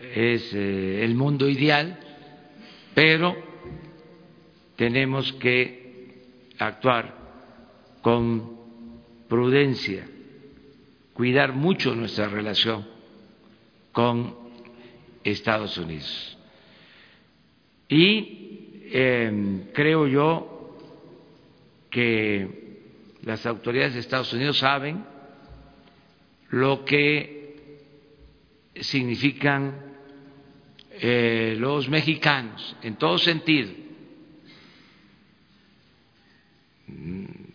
es eh, el mundo ideal, pero tenemos que actuar con prudencia, cuidar mucho nuestra relación con Estados Unidos. Y em, creo yo que las autoridades de Estados Unidos saben lo que significan eh, los mexicanos, en todo sentido.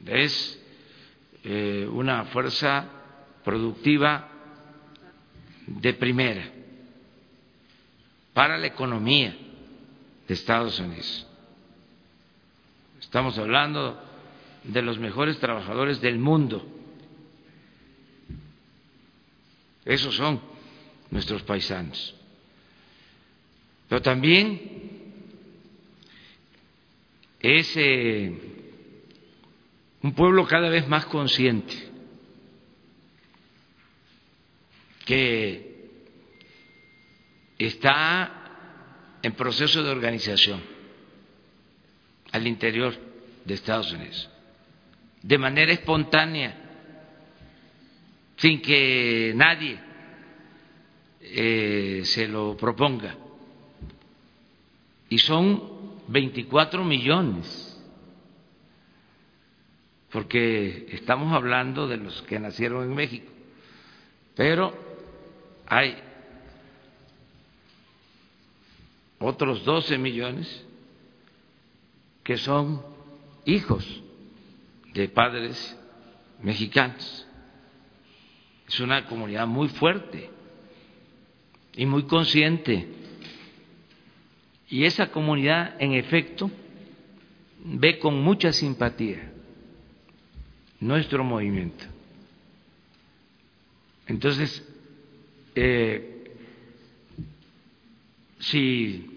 Es eh, una fuerza productiva de primera para la economía de Estados Unidos. Estamos hablando de los mejores trabajadores del mundo. Esos son nuestros paisanos. Pero también es eh, un pueblo cada vez más consciente que está en proceso de organización al interior de Estados Unidos, de manera espontánea, sin que nadie eh, se lo proponga. Y son 24 millones, porque estamos hablando de los que nacieron en México, pero hay otros 12 millones que son hijos de padres mexicanos. Es una comunidad muy fuerte y muy consciente. Y esa comunidad, en efecto, ve con mucha simpatía nuestro movimiento. Entonces, eh, si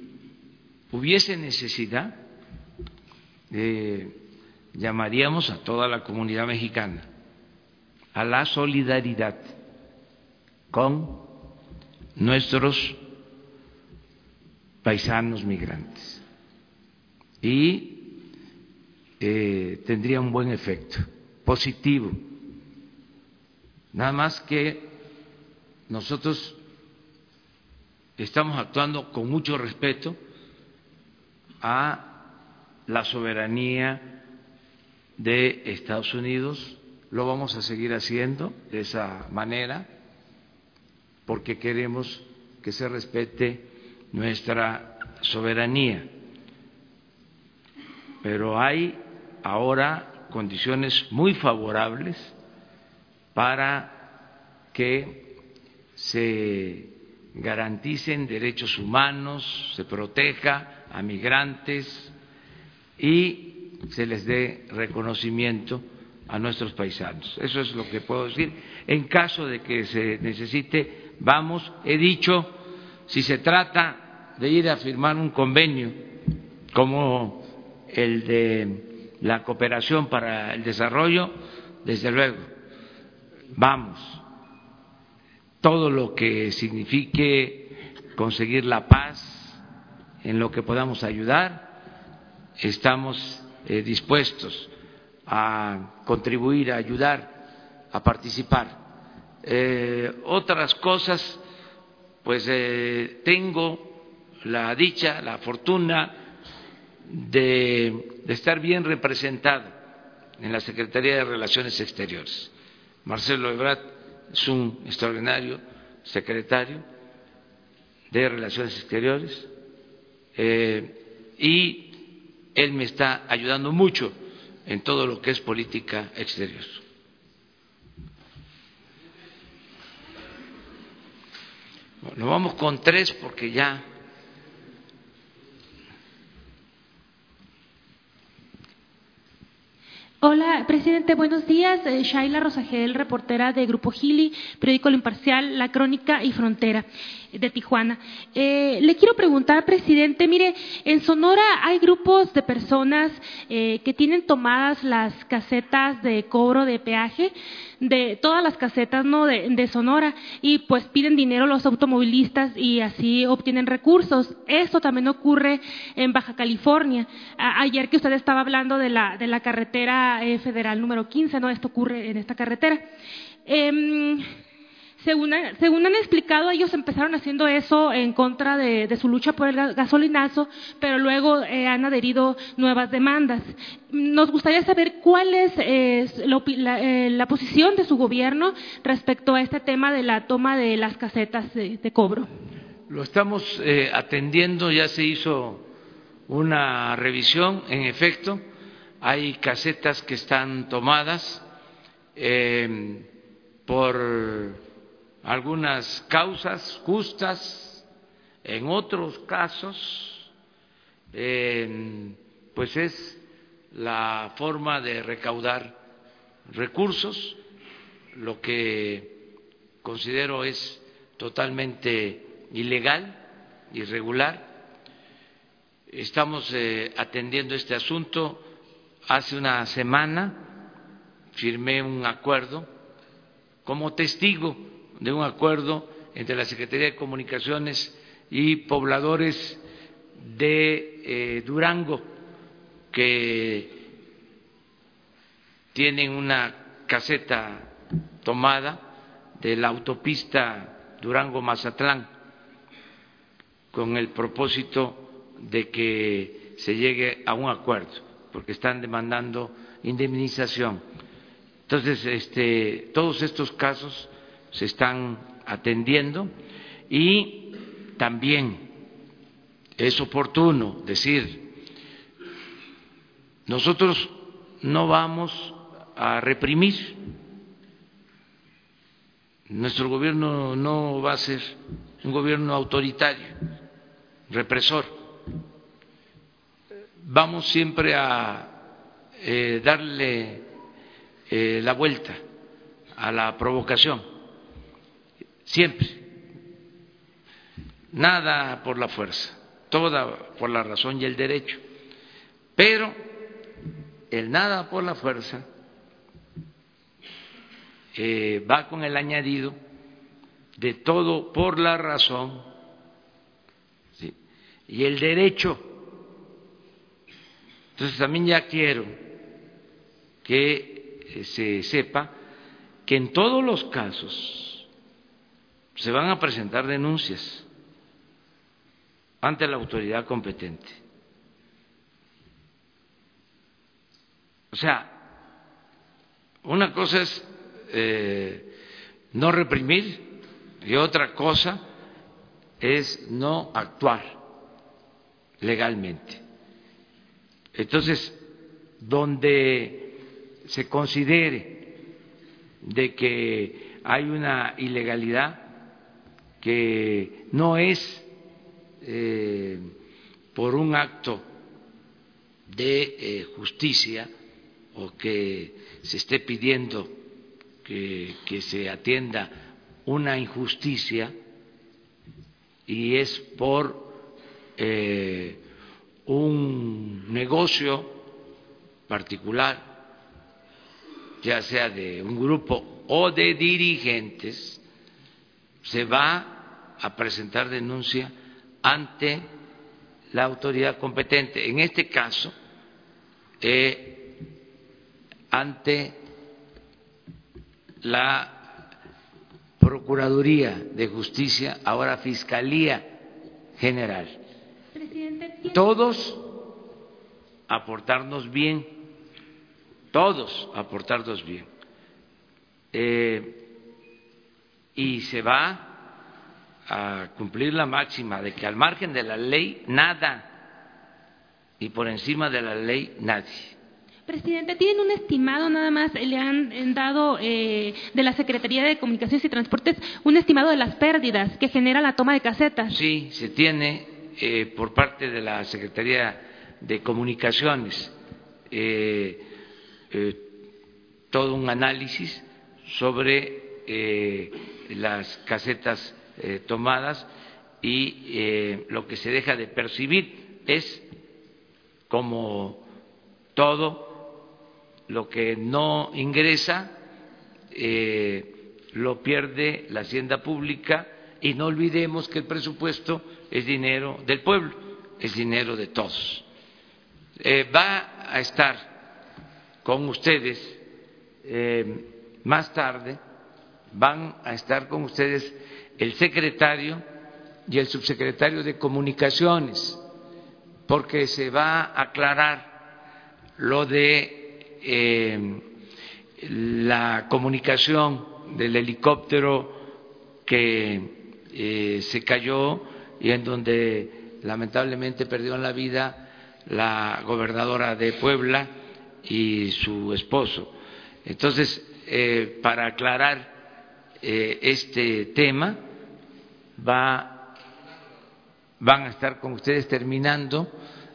hubiese necesidad, eh, llamaríamos a toda la comunidad mexicana a la solidaridad con nuestros paisanos migrantes y eh, tendría un buen efecto positivo. Nada más que nosotros estamos actuando con mucho respeto a la soberanía de Estados Unidos, lo vamos a seguir haciendo de esa manera porque queremos que se respete nuestra soberanía. Pero hay ahora condiciones muy favorables para que se garanticen derechos humanos, se proteja a migrantes y se les dé reconocimiento a nuestros paisanos. Eso es lo que puedo decir. En caso de que se necesite, vamos, he dicho, si se trata de ir a firmar un convenio como el de la cooperación para el desarrollo, desde luego, vamos, todo lo que signifique conseguir la paz, en lo que podamos ayudar, estamos eh, dispuestos a contribuir, a ayudar, a participar. Eh, otras cosas, pues eh, tengo la dicha, la fortuna de, estar bien representado en la Secretaría de Relaciones Exteriores. Marcelo Ebrard es un extraordinario secretario de Relaciones Exteriores eh, y él me está ayudando mucho en todo lo que es política exterior. Nos vamos con tres porque ya Hola, presidente, buenos días. Eh, Shaila Rosagel, reportera de Grupo Gili, periódico Lo Imparcial, La Crónica y Frontera de Tijuana. Eh, le quiero preguntar, presidente, mire, en Sonora hay grupos de personas eh, que tienen tomadas las casetas de cobro de peaje de todas las casetas no de, Sonora y pues piden dinero los automovilistas y así obtienen recursos. Eso también ocurre en Baja California. ayer que usted estaba hablando de la, de la carretera eh, federal número 15, ¿no? Esto ocurre en esta carretera. Eh, según, según, han explicado, ellos empezaron haciendo eso en contra de, su lucha por el gasolinazo, pero luego eh, han adherido nuevas demandas. Nos gustaría saber cuál es eh, la, posición de su gobierno respecto a este tema de la toma de las casetas de, cobro. Lo estamos eh, atendiendo, ya se hizo una revisión, en efecto, hay casetas que están tomadas por algunas causas justas, En otros casos, pues es la forma de recaudar recursos, lo que considero es totalmente ilegal, irregular. Estamos eh, atendiendo este asunto. Hace una semana firmé un acuerdo como testigo de un acuerdo entre la Secretaría de Comunicaciones y pobladores de eh, Durango que tienen una caseta tomada de la autopista Durango-Mazatlán con el propósito de que se llegue a un acuerdo, porque están demandando indemnización. Entonces, este, todos estos casos se están atendiendo y también es oportuno decir, nosotros no vamos a reprimir, nuestro gobierno no va a ser un gobierno autoritario, represor, vamos siempre a eh, darle eh, la vuelta a la provocación, siempre nada por la fuerza, toda por la razón y el derecho. Pero el nada por la fuerza eh, va con el añadido de todo por la razón y el derecho. Entonces también ya quiero que eh, se sepa que en todos los casos se van a presentar denuncias ante la autoridad competente. O sea, una cosa es eh, no reprimir y otra cosa es no actuar legalmente. Entonces, donde se considere de que hay una ilegalidad que no es eh, por un acto de eh, justicia o que se esté pidiendo que, se atienda una injusticia y es por eh, un negocio particular, ya sea de un grupo o de dirigentes, se va a presentar denuncia ante la autoridad competente, en este caso, eh, ante la Procuraduría de Justicia, ahora Fiscalía General. Todos aportarnos bien, todos aportarnos bien. Eh, y se va a cumplir la máxima de que al margen de la ley nada y por encima de la ley nadie. Presidente, ¿tienen un estimado nada más? ¿Le han dado eh, de la Secretaría de Comunicaciones y Transportes un estimado de las pérdidas que genera la toma de casetas? Sí, se tiene eh, por parte de la Secretaría de Comunicaciones eh, todo un análisis sobre las casetas eh, tomadas y eh, lo que se deja de percibir es como todo lo que no ingresa eh, lo pierde la hacienda pública y no olvidemos que el presupuesto es dinero del pueblo, es dinero de todos. va a estar con ustedes más tarde, van a estar con ustedes el secretario y el subsecretario de Comunicaciones, porque se va a aclarar lo de eh, la comunicación del helicóptero que eh, se cayó y en donde lamentablemente perdieron la vida la gobernadora de Puebla y su esposo. Entonces, eh, para aclarar este tema, va van a estar con ustedes terminando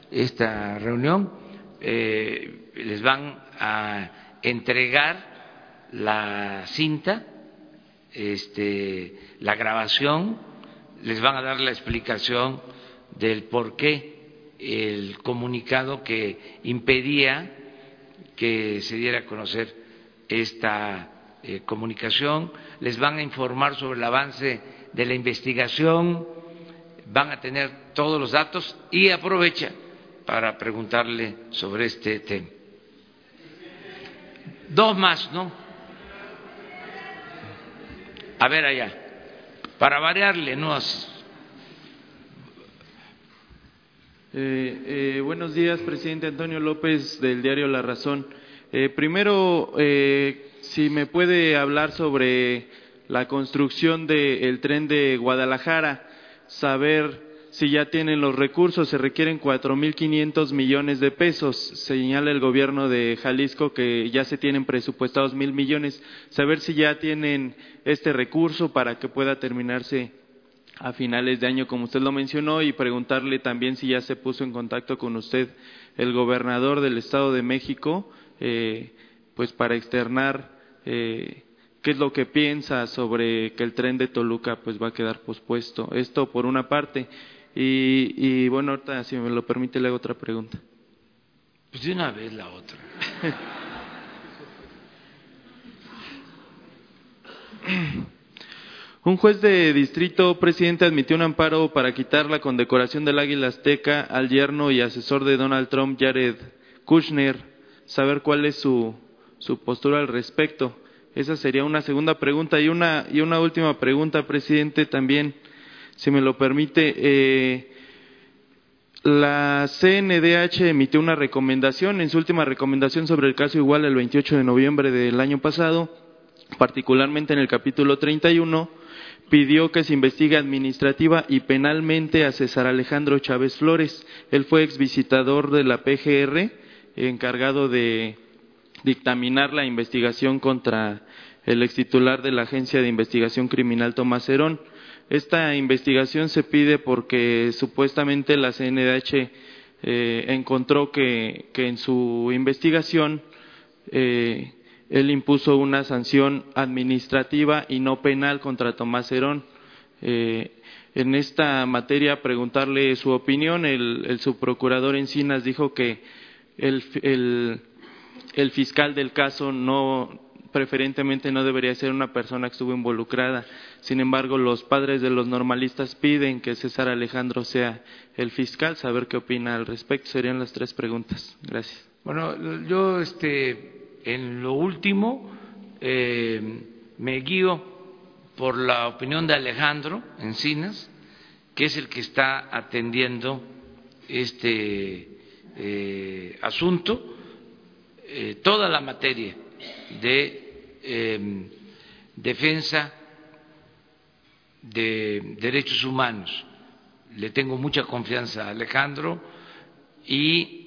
esta reunión. Eh, les van a entregar la cinta, este, la grabación, les van a dar la explicación del por qué el comunicado que impedía que se diera a conocer esta eh, comunicación, les van a informar sobre el avance de la investigación, van a tener todos los datos y aprovecha para preguntarle sobre este tema. Dos más, ¿no? A ver allá, para variarle, ¿no? Eh, eh, buenos días, presidente Antonio López del diario La Razón. Eh, primero, eh, si me puede hablar sobre la construcción del tren de Guadalajara, saber si ya tienen los recursos, se requieren 4.500 millones de pesos. Señala el gobierno de Jalisco que ya se tienen presupuestados mil millones. Saber si ya tienen este recurso para que pueda terminarse a finales de año, como usted lo mencionó, y preguntarle también si ya se puso en contacto con usted el gobernador del Estado de México, eh, pues para externar eh, qué es lo que piensa sobre que el tren de Toluca pues va a quedar pospuesto. Esto por una parte. Y, y bueno, ahorita, si me lo permite, le hago otra pregunta. Pues de una vez la otra. [LAUGHS] Un juez de distrito, presidente, admitió un amparo para quitar la condecoración del Águila Azteca al yerno y asesor de Donald Trump, Jared Kushner. Saber cuál es su, su postura al respecto. Esa sería una segunda pregunta. Y una, y una última pregunta, presidente, también, si me lo permite. Eh, la CNDH emitió una recomendación, en su última recomendación sobre el caso igual el 28 de noviembre del año pasado, particularmente en el capítulo 31, pidió que se investigue administrativa y penalmente a César Alejandro Chávez Flores. Él fue ex visitador de la PGR, encargado de dictaminar la investigación contra el ex titular de la Agencia de Investigación Criminal Tomás Herón. Esta investigación se pide porque supuestamente la CNDH eh, encontró que, que, en su investigación eh, él impuso una sanción administrativa y no penal contra Tomás Herón. Eh, en esta materia, preguntarle su opinión. El, el subprocurador Encinas dijo que el, el, el, fiscal del caso no, preferentemente no debería ser una persona que estuvo involucrada. Sin embargo, los padres de los normalistas piden que César Alejandro sea el fiscal. Saber qué opina al respecto. Serían las tres preguntas. Gracias. Bueno, yo este en lo último eh, me guío por la opinión de Alejandro Encinas, que es el que está atendiendo este eh, asunto, eh, toda la materia de eh, defensa de derechos humanos. Le tengo mucha confianza a Alejandro y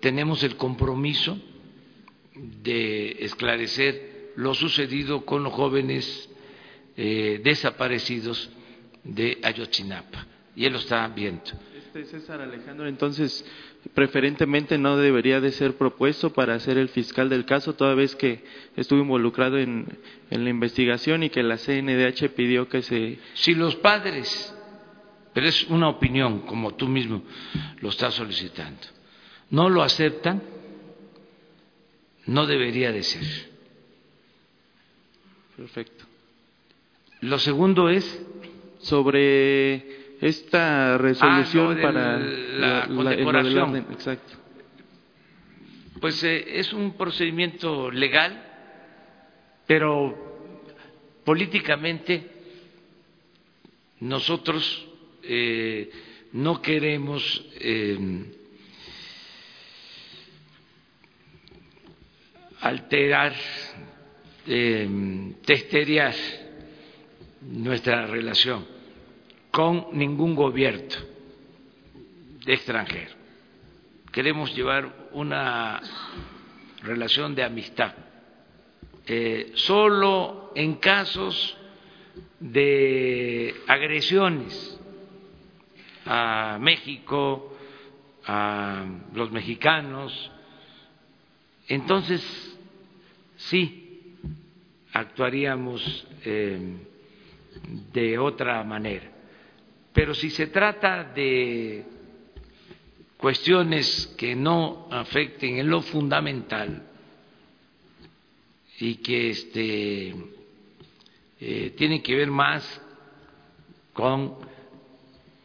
tenemos el compromiso de esclarecer lo sucedido con los jóvenes eh, desaparecidos de Ayotzinapa. Y él lo está viendo. Este César Alejandro, entonces, preferentemente no debería de ser propuesto para ser el fiscal del caso, toda vez que estuvo involucrado en, en la investigación y que la CNDH pidió que se... Si los padres, pero es una opinión, como tú mismo lo estás solicitando, no lo aceptan, no debería de ser. Perfecto. Lo segundo es sobre esta resolución ah, para la, la condecoración. La exacto. Pues eh, es un procedimiento legal, pero políticamente nosotros eh, no queremos eh, alterar, eh, testerear nuestra relación con ningún gobierno extranjero. Queremos llevar una relación de amistad. Eh, solo en casos de agresiones a México, a los mexicanos. Entonces, sí, actuaríamos eh, de otra manera. Pero si se trata de cuestiones que no afecten en lo fundamental y que este, eh, tienen que ver más con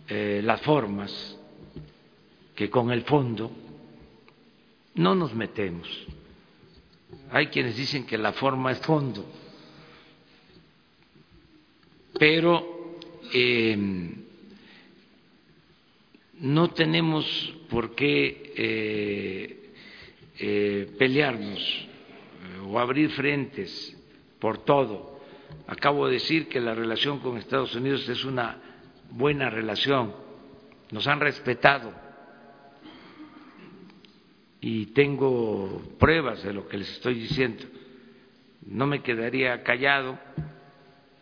eh, las formas que con el fondo, no nos metemos. Hay quienes dicen que la forma es fondo, pero eh, no tenemos por qué eh, eh, pelearnos eh, o abrir frentes por todo. Acabo de decir que la relación con Estados Unidos es una buena relación, nos han respetado y tengo pruebas de lo que les estoy diciendo. No me quedaría callado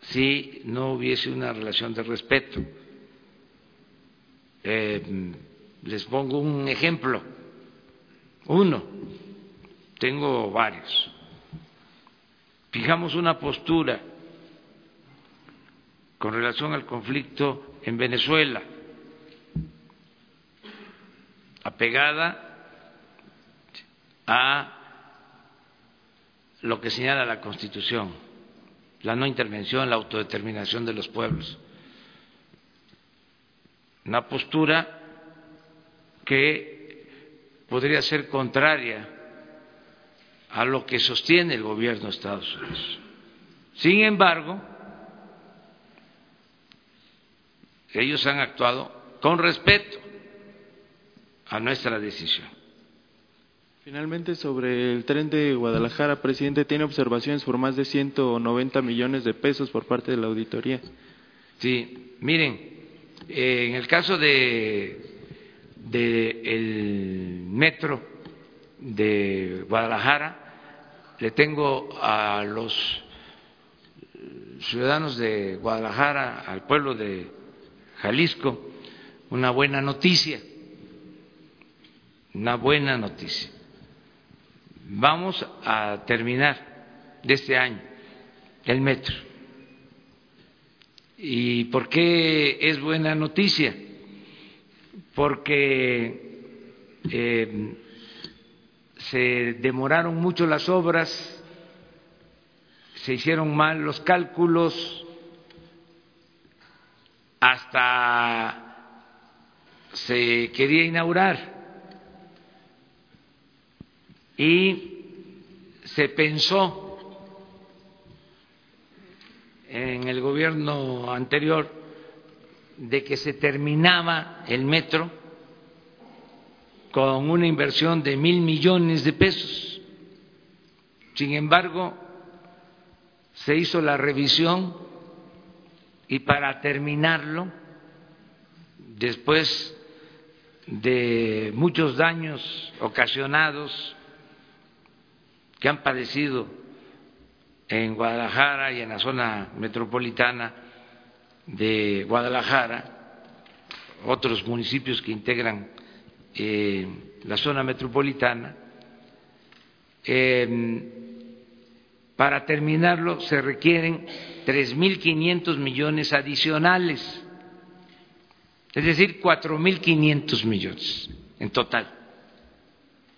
si no hubiese una relación de respeto eh, les pongo un ejemplo, uno, tengo varios. Fijamos una postura con relación al conflicto en Venezuela, apegada a lo que señala la Constitución, la no intervención, la autodeterminación de los pueblos una postura que podría ser contraria a lo que sostiene el gobierno de Estados Unidos. Sin embargo, ellos han actuado con respeto a nuestra decisión. Finalmente, sobre el tren de Guadalajara, presidente, tiene observaciones por más de 190 millones de pesos por parte de la auditoría. Sí, miren, eh, en el caso de, el metro de Guadalajara, le tengo a los ciudadanos de Guadalajara, al pueblo de Jalisco, una buena noticia, una buena noticia. Vamos a terminar de este año el metro ¿Y por qué es buena noticia? Porque eh, se demoraron mucho las obras, se hicieron mal los cálculos, hasta se quería inaugurar y se pensó en el gobierno anterior de que se terminaba el metro con una inversión de mil millones de pesos. Sin embargo, se hizo la revisión y para terminarlo, después de muchos daños ocasionados que han padecido en Guadalajara y en la zona metropolitana de Guadalajara, otros municipios que integran eh, la zona metropolitana. Em, para terminarlo se requieren 3.500 millones adicionales, es decir, 4.500 millones en total,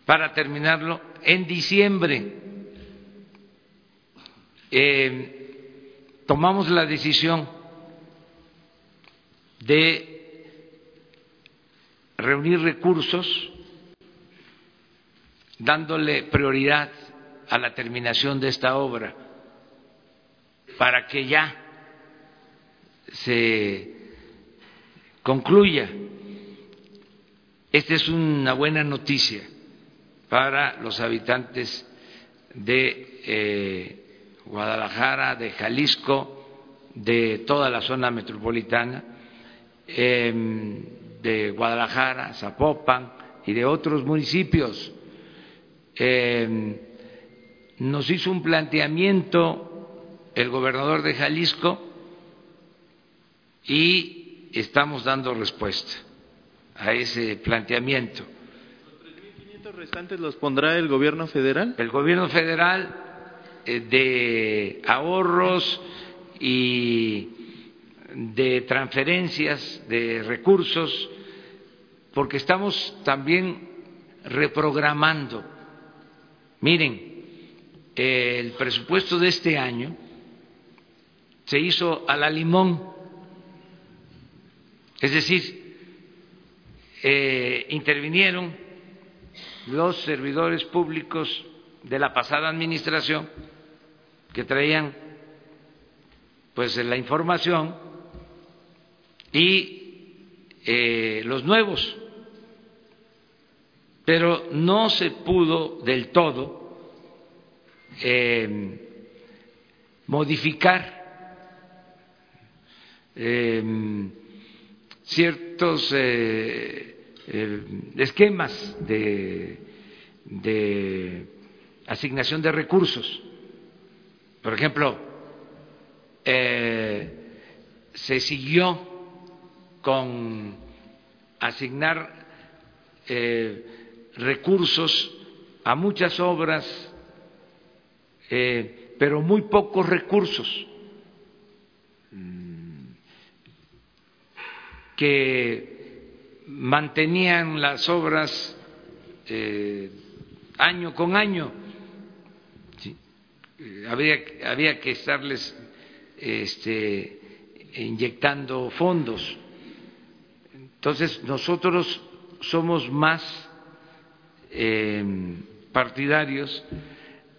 para terminarlo en diciembre eh, tomamos la decisión de reunir recursos dándole prioridad a la terminación de esta obra para que ya se concluya. Esta es una buena noticia para los habitantes de eh, Guadalajara, de Jalisco, de toda la zona metropolitana, em, de Guadalajara, Zapopan y de otros municipios. Em, nos hizo un planteamiento el gobernador de Jalisco y estamos dando respuesta a ese planteamiento. ¿Los 3.500 restantes los pondrá el gobierno federal? El gobierno federal de ahorros y de transferencias de recursos, porque estamos también reprogramando. Miren, el presupuesto de este año se hizo a la limón, es decir, eh, intervinieron los servidores públicos de la pasada administración que traían pues la información y eh, los nuevos, pero no se pudo del todo eh, modificar eh, ciertos eh, esquemas de, asignación de recursos. Por ejemplo, eh, se siguió con asignar eh, recursos a muchas obras, eh, pero muy pocos recursos que mantenían las obras año con año. Eh, había, que estarles este, inyectando fondos. Entonces, nosotros somos más eh, partidarios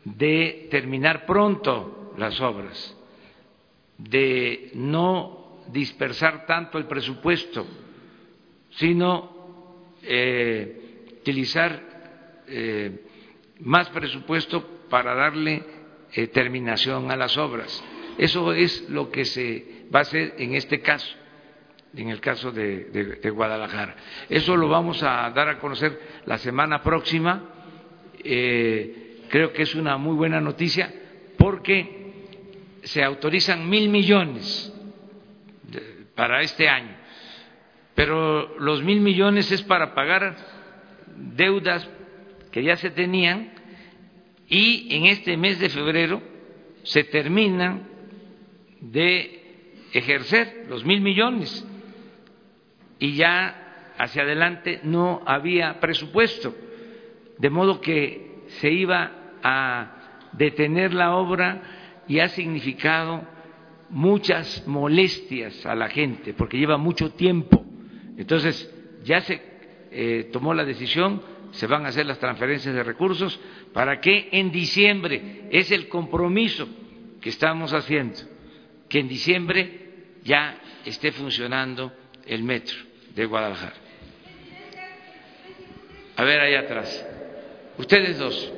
de terminar pronto las obras, de no dispersar tanto el presupuesto, sino eh, utilizar eh, más presupuesto para darle eh, terminación a las obras. Eso es lo que se va a hacer en este caso, en el caso de, Guadalajara. Eso lo vamos a dar a conocer la semana próxima. creo que es una muy buena noticia porque se autorizan mil millones para este año. Pero los mil millones es para pagar deudas que ya se tenían y en este mes de febrero se terminan de ejercer los mil millones y ya hacia adelante no había presupuesto, de modo que se iba a detener la obra y ha significado muchas molestias a la gente porque lleva mucho tiempo. Entonces, ya se eh, tomó la decisión, se van a hacer las transferencias de recursos para que en diciembre, es el compromiso que estamos haciendo, que en diciembre ya esté funcionando el metro de Guadalajara. A ver, ahí atrás. Ustedes dos.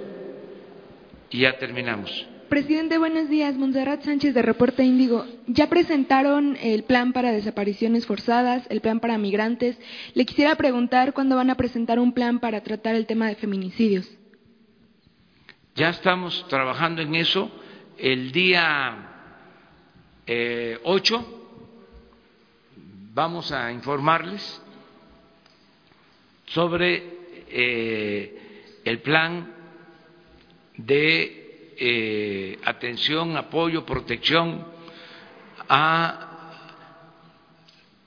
Y ya terminamos. Presidente, buenos días. Montserrat Sánchez de Reporte Índigo. Ya presentaron el plan para desapariciones forzadas, el plan para migrantes. Le quisiera preguntar cuándo van a presentar un plan para tratar el tema de feminicidios. Ya estamos trabajando en eso. El día eh, 8 vamos a informarles sobre eh, el plan de eh, atención, apoyo, protección a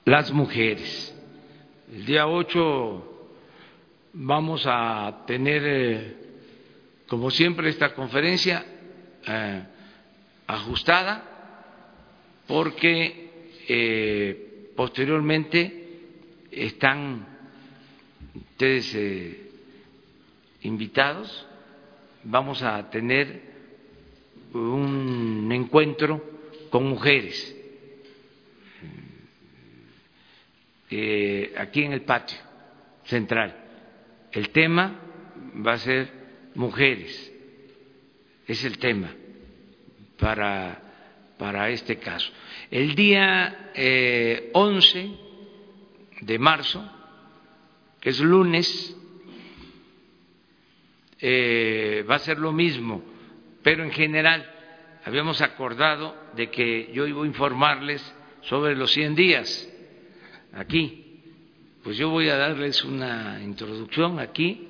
las mujeres. El día 8 vamos a tener, eh, como siempre, esta conferencia eh, ajustada porque posteriormente están ustedes invitados, vamos a tener un encuentro con mujeres eh, aquí en el patio central. El tema va a ser mujeres, es el tema para, para este caso. El día eh, 11 de marzo, que es lunes, eh, va a ser lo mismo pero en general habíamos acordado de que yo iba a informarles sobre los 100 días. Aquí pues yo voy a darles una introducción aquí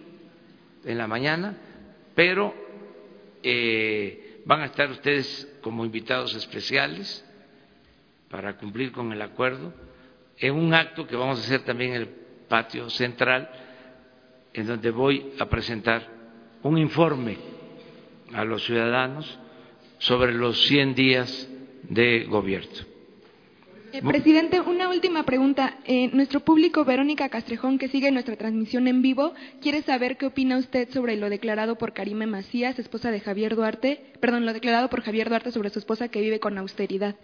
en la mañana, pero eh, van a estar ustedes como invitados especiales para cumplir con el acuerdo en un acto que vamos a hacer también en el patio central, en donde voy a presentar un informe a los ciudadanos sobre los 100 días de gobierno. Eh, presidente, una última pregunta. Eh, nuestro público, Verónica Castrejón, que sigue nuestra transmisión en vivo, quiere saber qué opina usted sobre lo declarado por Karime Macías, esposa de Javier Duarte, perdón, lo declarado por Javier Duarte sobre su esposa que vive con austeridad.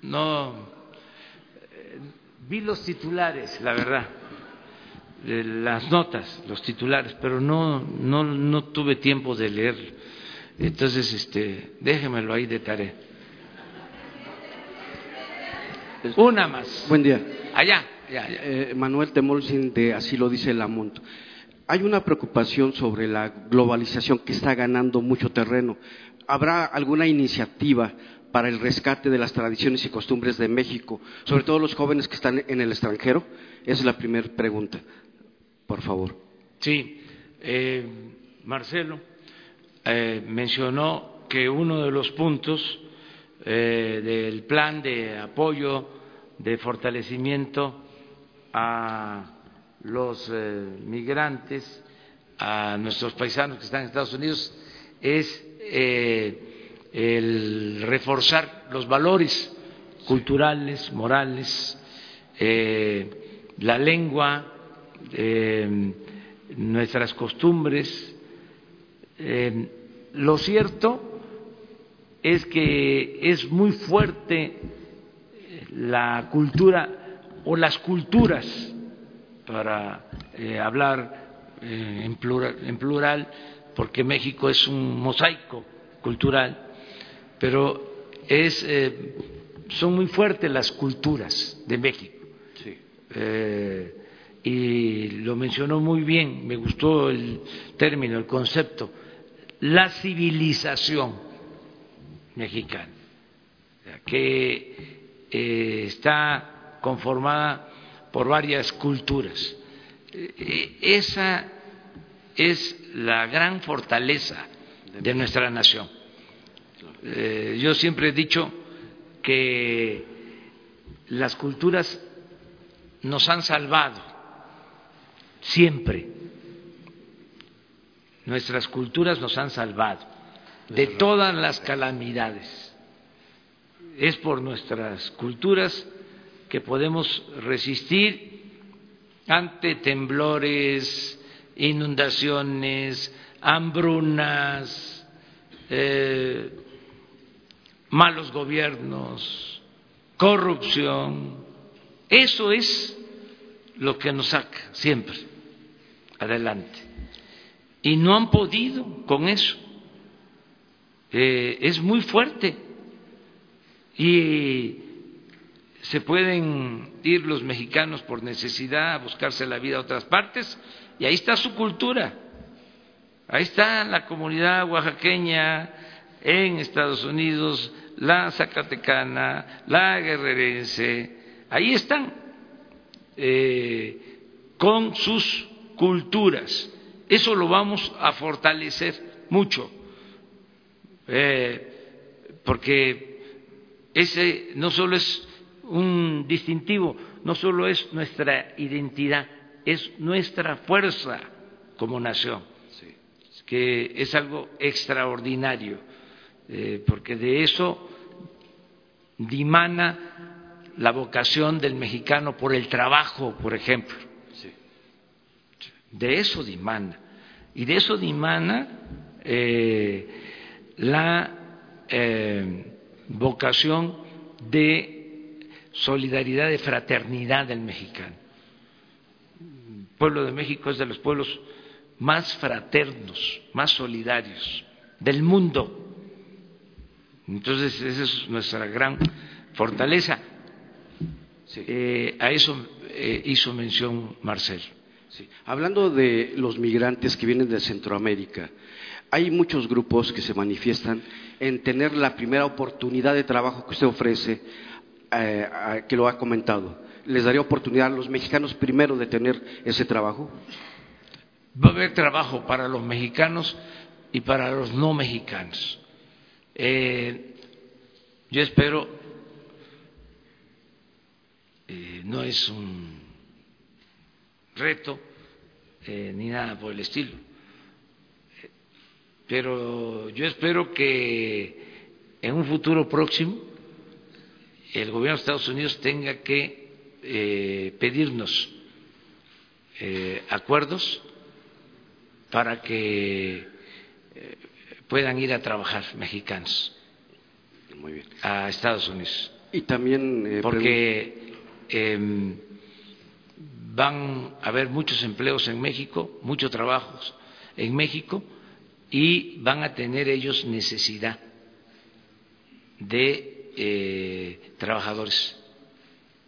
No, eh, vi los titulares, la verdad, las notas, los titulares, pero no, no, no tuve tiempo de leer. Entonces, este, déjemelo ahí de tarea. Una más. Buen día. Allá. Eh, Manuel Temolsin de Así lo dice el Amonto. Hay una preocupación sobre la globalización que está ganando mucho terreno. ¿Habrá alguna iniciativa para el rescate de las tradiciones y costumbres de México, sobre todo los jóvenes que están en el extranjero? Esa es la primera pregunta, por favor. Sí, eh, Marcelo eh, mencionó que uno de los puntos eh, del plan de apoyo, de fortalecimiento a los migrantes, a nuestros paisanos que están en Estados Unidos, es el reforzar los valores culturales, morales, la lengua, nuestras costumbres. lo cierto es que es muy fuerte la cultura o las culturas, para eh, hablar eh, en, plural, en plural, porque México es un mosaico cultural, pero es, eh, son muy fuertes las culturas de México. Y lo mencionó muy bien, me gustó el término, el concepto, la civilización mexicana, que eh, está conformada por varias culturas. Eh, esa es la gran fortaleza de nuestra nación. Eh, yo siempre he dicho que las culturas nos han salvado, siempre. Nuestras culturas nos han salvado de todas las calamidades. Es por nuestras culturas que podemos resistir ante temblores, inundaciones, hambrunas, eh, malos gobiernos, corrupción. Eso es lo que nos saca siempre adelante. Y no han podido con eso. Eh, es muy fuerte y se pueden ir los mexicanos por necesidad a buscarse la vida a otras partes y ahí está su cultura, ahí está la comunidad oaxaqueña en Estados Unidos, la zacatecana, la guerrerense, ahí están eh, con sus culturas. Eso lo vamos a fortalecer mucho eh, porque ese no solo es un distintivo, no solo es nuestra identidad, es nuestra fuerza como nación, que es algo extraordinario, eh, porque de eso dimana la vocación del mexicano por el trabajo, por ejemplo. De eso dimana. Y de eso dimana eh, la eh, vocación de solidaridad, de fraternidad del mexicano. El pueblo de México es de los pueblos más fraternos, más solidarios del mundo. Entonces, esa es nuestra gran fortaleza. Eh, a eso eh, hizo mención Marcel. Hablando de los migrantes que vienen de Centroamérica, hay muchos grupos que se manifiestan en tener la primera oportunidad de trabajo que usted ofrece, eh, que lo ha comentado. les daría oportunidad a los mexicanos primero de tener ese trabajo? Va a haber trabajo para los mexicanos y para los no mexicanos. Eh, yo espero, eh, no es un reto eh, ni nada por el estilo, pero yo espero que en un futuro próximo el gobierno de Estados Unidos tenga que pedirnos acuerdos para que puedan ir a trabajar mexicanos a Estados Unidos. Y también. Eh, Porque eh, van a haber muchos empleos en México, muchos trabajos en México y van a tener ellos necesidad de eh, trabajadores.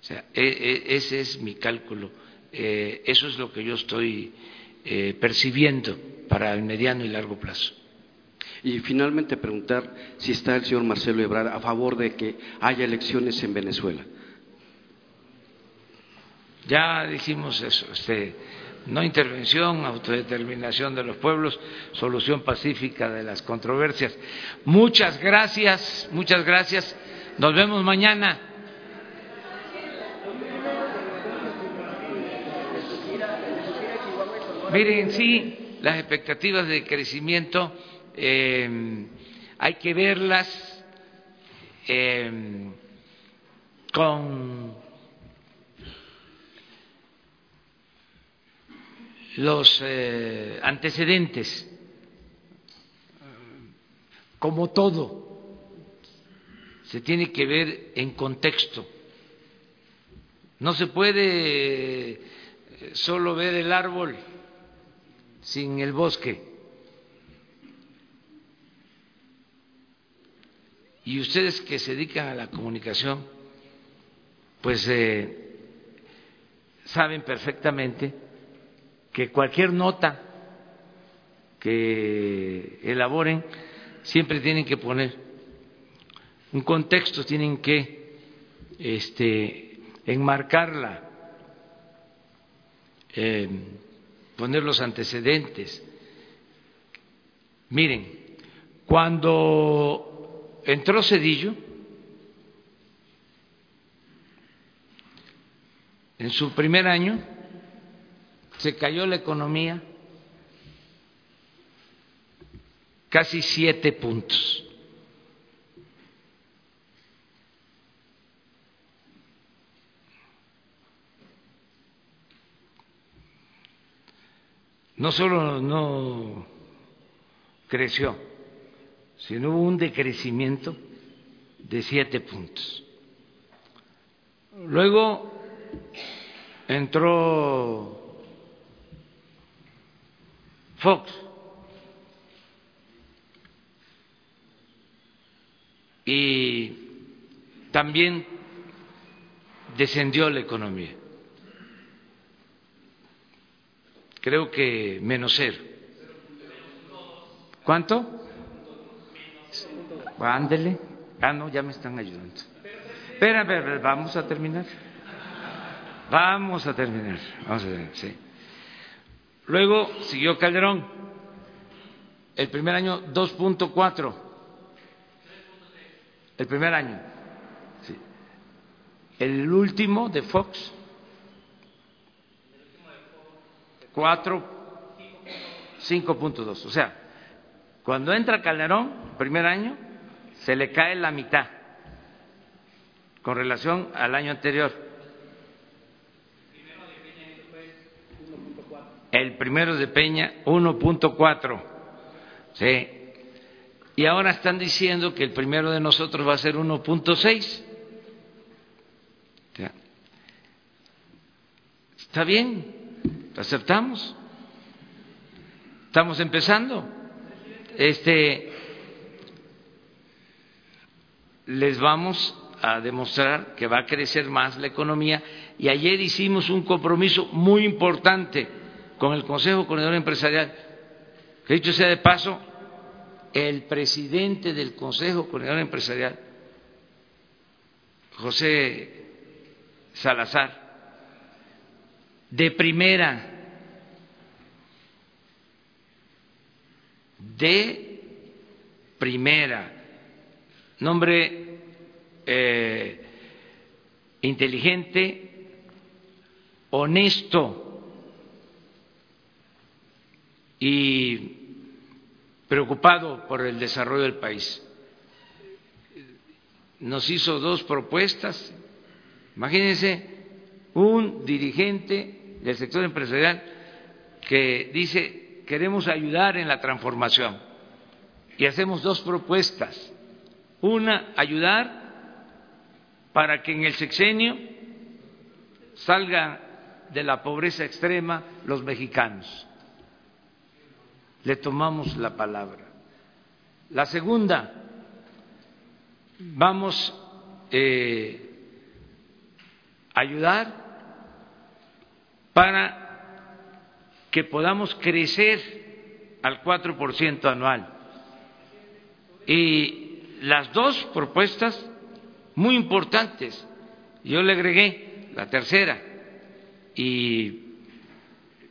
O sea, e, e, ese es mi cálculo. Eh, eso es lo que yo estoy eh, percibiendo para el mediano y largo plazo. Y finalmente preguntar si está el señor Marcelo Ebrard a favor de que haya elecciones en Venezuela. Ya dijimos eso, este, no intervención, autodeterminación de los pueblos, solución pacífica de las controversias. Muchas gracias, muchas gracias. Nos vemos mañana. Miren, sí, las expectativas de crecimiento eh, hay que verlas eh, con los eh, antecedentes, como todo, se tiene que ver en contexto. No se puede solo ver el árbol sin el bosque. Y ustedes que se dedican a la comunicación, pues eh, saben perfectamente que cualquier nota que elaboren siempre tienen que poner un contexto, tienen que este, enmarcarla, eh, poner los antecedentes. Miren, cuando entró Cedillo en su primer año, se cayó la economía casi siete puntos. No solo no creció, sino hubo un decrecimiento de siete puntos. Luego entró Fox y también descendió la economía. Creo que menos cero. ¿Cuánto? Ándele. Ah, no, ya me están ayudando. Espera, vamos a terminar. Vamos a terminar. Vamos a ver, sí. Luego siguió Calderón. El primer año 2.4. El primer año. Sí. El último de Fox 4 5.2. O sea, cuando entra Calderón, primer año, se le cae la mitad con relación al año anterior. El primero de Peña, 1.4. Sí. Y ahora están diciendo que el primero de nosotros va a ser 1.6. Está bien, aceptamos. Estamos empezando. Este les vamos a demostrar que va a crecer más la economía y ayer hicimos un compromiso muy importante con el Consejo Coordinador Empresarial. Que dicho sea de paso, el presidente del Consejo Coordinador Empresarial, José Salazar, de primera, de primera, nombre eh, inteligente, honesto y preocupado por el desarrollo del país. Nos hizo dos propuestas. Imagínense un dirigente del sector empresarial que dice queremos ayudar en la transformación y hacemos dos propuestas. Una, ayudar para que en el sexenio salgan de la pobreza extrema los mexicanos. Le tomamos la palabra. La segunda, vamos eh, a ayudar para que podamos crecer al 4% anual. Y las dos propuestas muy importantes. Yo le agregué la tercera y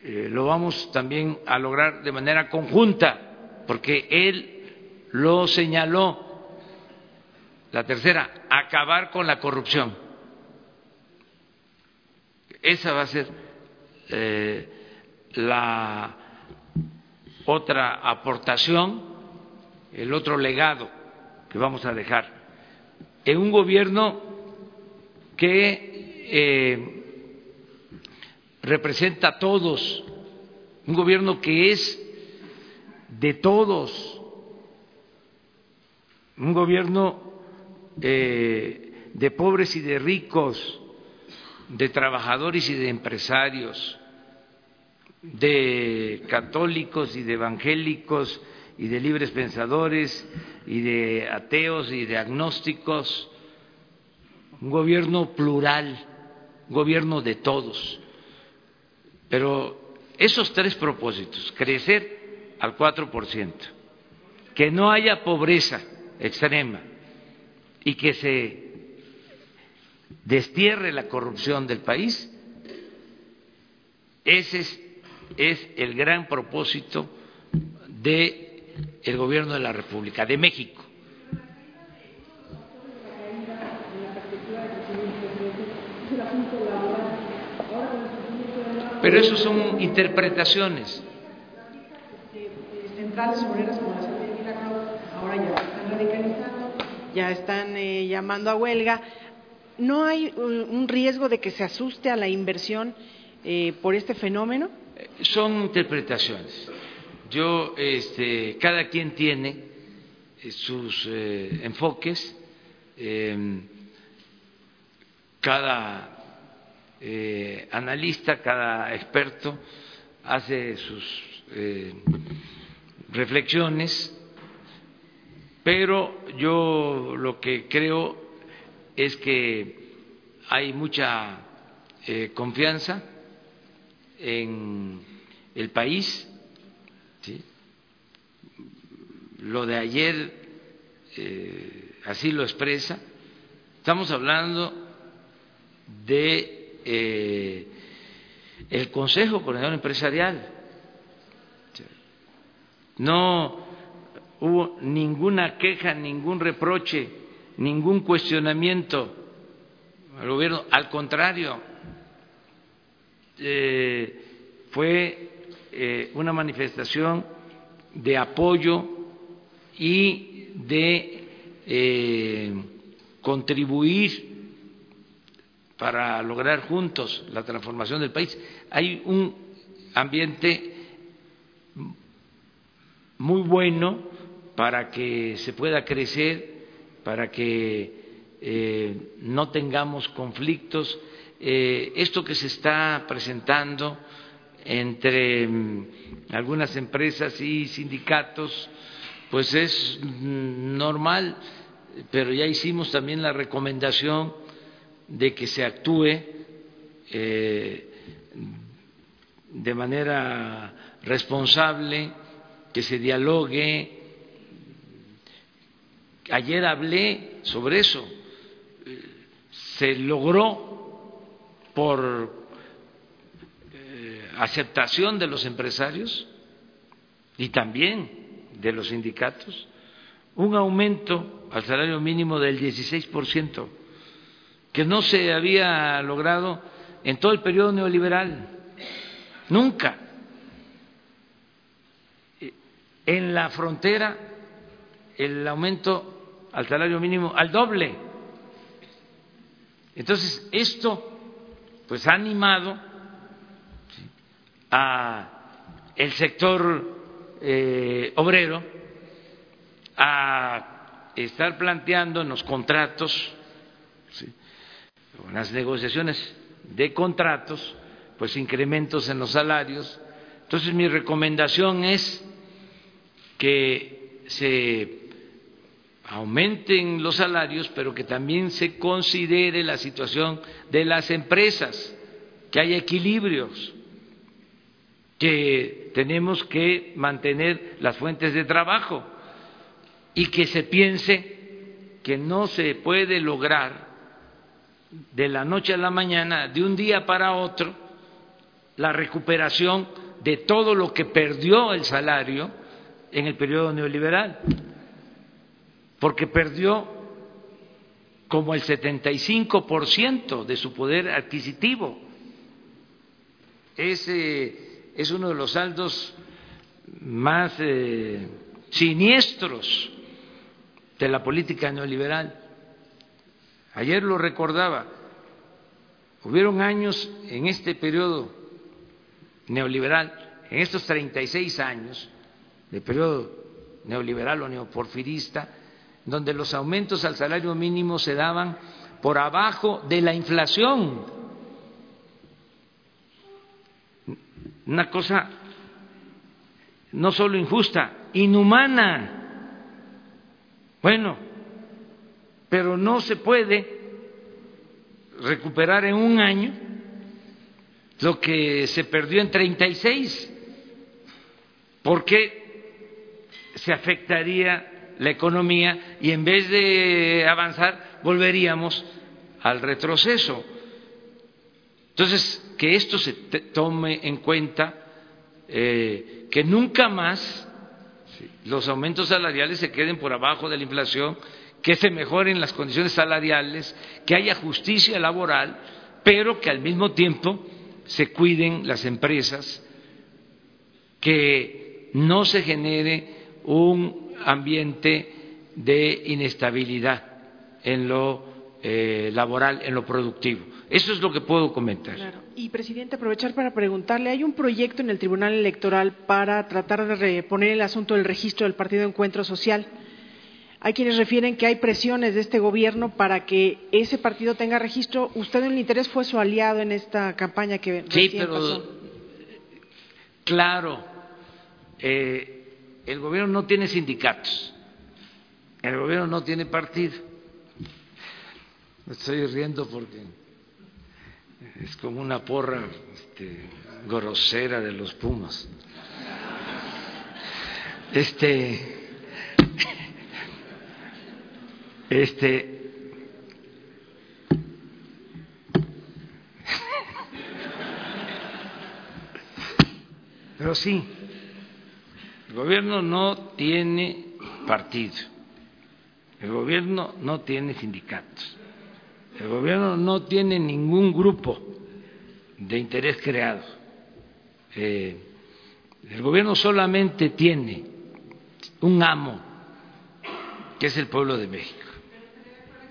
eh, lo vamos también a lograr de manera conjunta, porque él lo señaló. La tercera, acabar con la corrupción. Esa va a ser eh, la otra aportación, el otro legado que vamos a dejar en un gobierno que eh, representa a todos, un gobierno que es de todos, un gobierno eh, de pobres y de ricos, de trabajadores y de empresarios, de católicos y de evangélicos, y de libres pensadores y de ateos y de agnósticos, un gobierno plural, un gobierno de todos. Pero esos tres propósitos, crecer al 4%, que no haya pobreza extrema y que se destierre la corrupción del país, ese es, el gran propósito de el gobierno de la República de México. Pero eso son interpretaciones. Centrales obreras como la de ahora ya están radicalizando, ya están eh, llamando a huelga. ¿No hay un riesgo de que se asuste a la inversión eh, por este fenómeno? Son interpretaciones. Yo, este, cada quien tiene eh, sus eh, enfoques, em, cada eh, analista, cada experto hace sus reflexiones, pero yo lo que creo es que hay mucha confianza en el país, lo de ayer eh, así lo expresa. Estamos hablando de eh, el Consejo Coordinador Empresarial. No hubo ninguna queja, ningún reproche, ningún cuestionamiento al gobierno. Al contrario, eh, fue una manifestación de apoyo y de eh, contribuir para lograr juntos la transformación del país. Hay un ambiente muy bueno para que se pueda crecer, para que eh, no tengamos conflictos. Eh, esto que se está presentando entre mm, algunas empresas y sindicatos pues es normal, pero ya hicimos también la recomendación de que se actúe eh, de manera responsable, que se dialogue. Ayer hablé sobre eso. Se logró por aceptación de los empresarios y también de los sindicatos, un aumento al salario mínimo del 16%, que no se había logrado en todo el periodo neoliberal, nunca. En la frontera, el aumento al salario mínimo al doble. Entonces, esto pues ha animado a el sector eh, obrero a estar planteando en los contratos, en las negociaciones de contratos, pues incrementos en los salarios. Entonces mi recomendación es que se aumenten los salarios, pero que también se considere la situación de las empresas, que haya equilibrios, que tenemos que mantener las fuentes de trabajo y que se piense que no se puede lograr de la noche a la mañana, de un día para otro, la recuperación de todo lo que perdió el salario en el periodo neoliberal porque perdió como el 75% de su poder adquisitivo. Ese es uno de los saldos más eh, siniestros de la política neoliberal. Ayer lo recordaba, hubieron años en este periodo neoliberal, en estos 36 años de periodo neoliberal o neoporfirista, donde los aumentos al salario mínimo se daban por abajo de la inflación. Una cosa no solo injusta, inhumana. Bueno, pero no se puede recuperar en un año lo que se perdió en 36, porque se afectaría la economía y en vez de avanzar volveríamos al retroceso. Entonces, que esto se tome en cuenta, eh, que nunca más los aumentos salariales se queden por abajo de la inflación, que se mejoren las condiciones salariales, que haya justicia laboral, pero que al mismo tiempo se cuiden las empresas, que no se genere un ambiente de inestabilidad en lo eh, laboral, en lo productivo. Eso es lo que puedo comentar. Y, presidente, aprovechar para preguntarle, hay un proyecto en el Tribunal Electoral para tratar de reponer el asunto del registro del Partido Encuentro Social. Hay quienes refieren que hay presiones de este gobierno para que ese partido tenga registro. Usted en el interés fue su aliado en esta campaña que sí, pero claro, eh, el gobierno no tiene sindicatos, el gobierno no tiene partido. Estoy riendo porque es como una porra este, grosera de los Pumas. Este, este, pero sí, el gobierno no tiene partido, el gobierno no tiene sindicatos, el gobierno no tiene ningún grupo de interés creado. Eh, el gobierno solamente tiene un amo, que es el pueblo de México.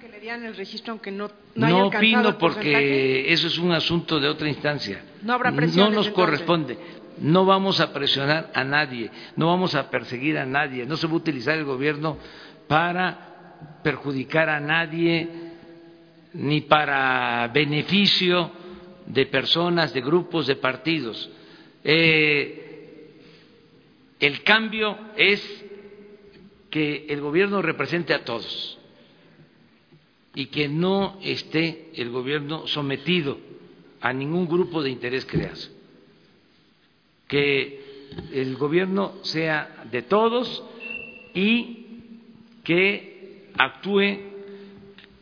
Que le dieran el registro aunque no, no, opino porque eso es un asunto de otra instancia. No habrá No nos corresponde no vamos a presionar a nadie, no vamos a perseguir a nadie, no se va a utilizar el gobierno para perjudicar a nadie ni para beneficio de personas, de grupos, de partidos. Eh, el cambio es que el gobierno represente a todos y que no esté el gobierno sometido a ningún grupo de interés creado que el gobierno sea de todos y que actúe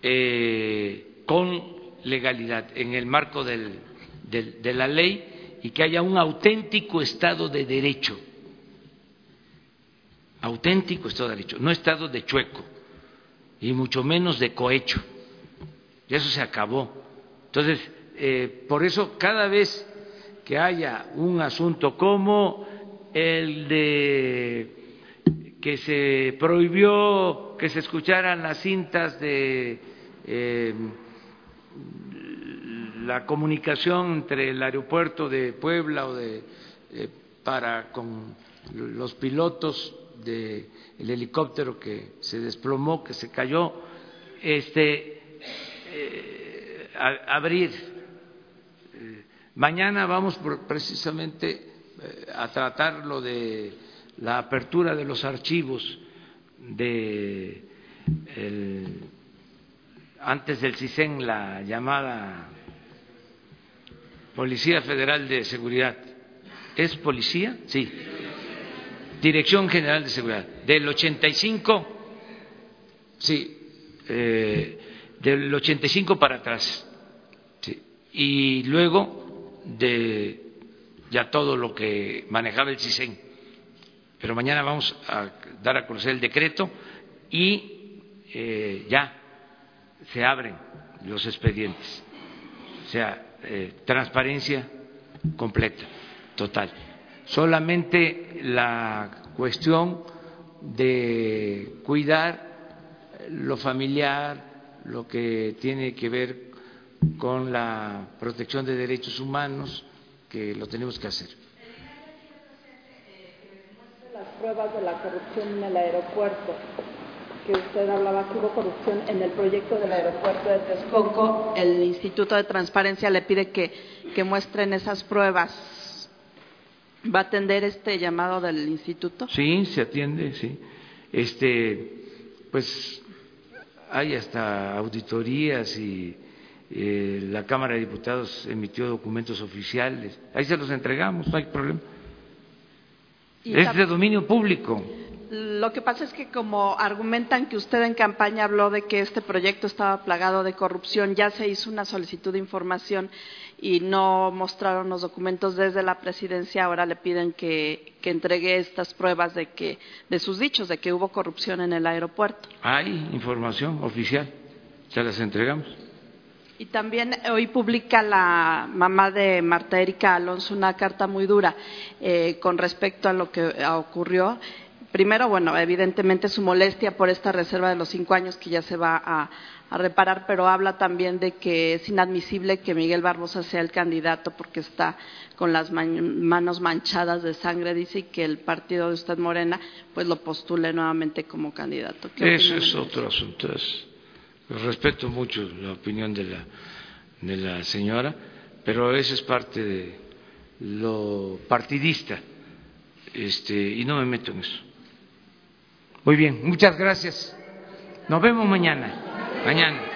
eh, con legalidad en el marco de la ley y que haya un auténtico Estado de Derecho. Auténtico Estado de Derecho, no Estado de chueco y mucho menos de cohecho. Y eso se acabó. Entonces, eh, por eso cada vez que haya un asunto como el de que se prohibió que se escucharan las cintas de eh, la comunicación entre el aeropuerto de Puebla o de eh, para con los pilotos del helicóptero que se desplomó, que se cayó, este eh, abrir. mañana vamos precisamente a tratar lo de la apertura de los archivos de antes del CISEN la llamada Policía Federal de Seguridad. ¿Es policía? Sí. Dirección General de Seguridad. Del 85, sí, eh, del 85 para atrás. Sí. Y luego de ya todo lo que manejaba el CISEN pero mañana vamos a dar a conocer el decreto y eh, ya se abren los expedientes. O sea, eh, transparencia completa, total. Solamente la cuestión de cuidar lo familiar, lo que tiene que ver con la protección de derechos humanos, que lo tenemos que hacer pruebas de la corrupción en el aeropuerto, que usted hablaba que hubo corrupción en el proyecto del aeropuerto de Texcoco, el Instituto de Transparencia le pide que, que muestren esas pruebas. ¿Va a atender este llamado del instituto? Sí, se atiende, sí. Este, pues hay hasta auditorías y eh, la Cámara de Diputados emitió documentos oficiales. Ahí se los entregamos, no hay problema es de dominio público. Lo que pasa es que como argumentan que usted en campaña habló de que este proyecto estaba plagado de corrupción, ya se hizo una solicitud de información y no mostraron los documentos desde la presidencia, ahora le piden que, que entregue estas pruebas de que de sus dichos de que hubo corrupción en el aeropuerto. Hay información oficial, ya las entregamos. Y también hoy publica la mamá de Marta Erika Alonso una carta muy dura eh, con respecto a lo que ocurrió. Primero, bueno, evidentemente su molestia por esta reserva de los cinco años que ya se va a, reparar, pero habla también de que es inadmisible que Miguel Barbosa sea el candidato porque está con las manos manchadas de sangre, dice, y que el partido de usted Morena pues lo postule nuevamente como candidato. Eso es otro asunto. Respeto mucho la opinión de la, de la señora, pero eso es parte de lo partidista este, y no me meto en eso. Muy bien, muchas gracias. Nos vemos mañana. Mañana.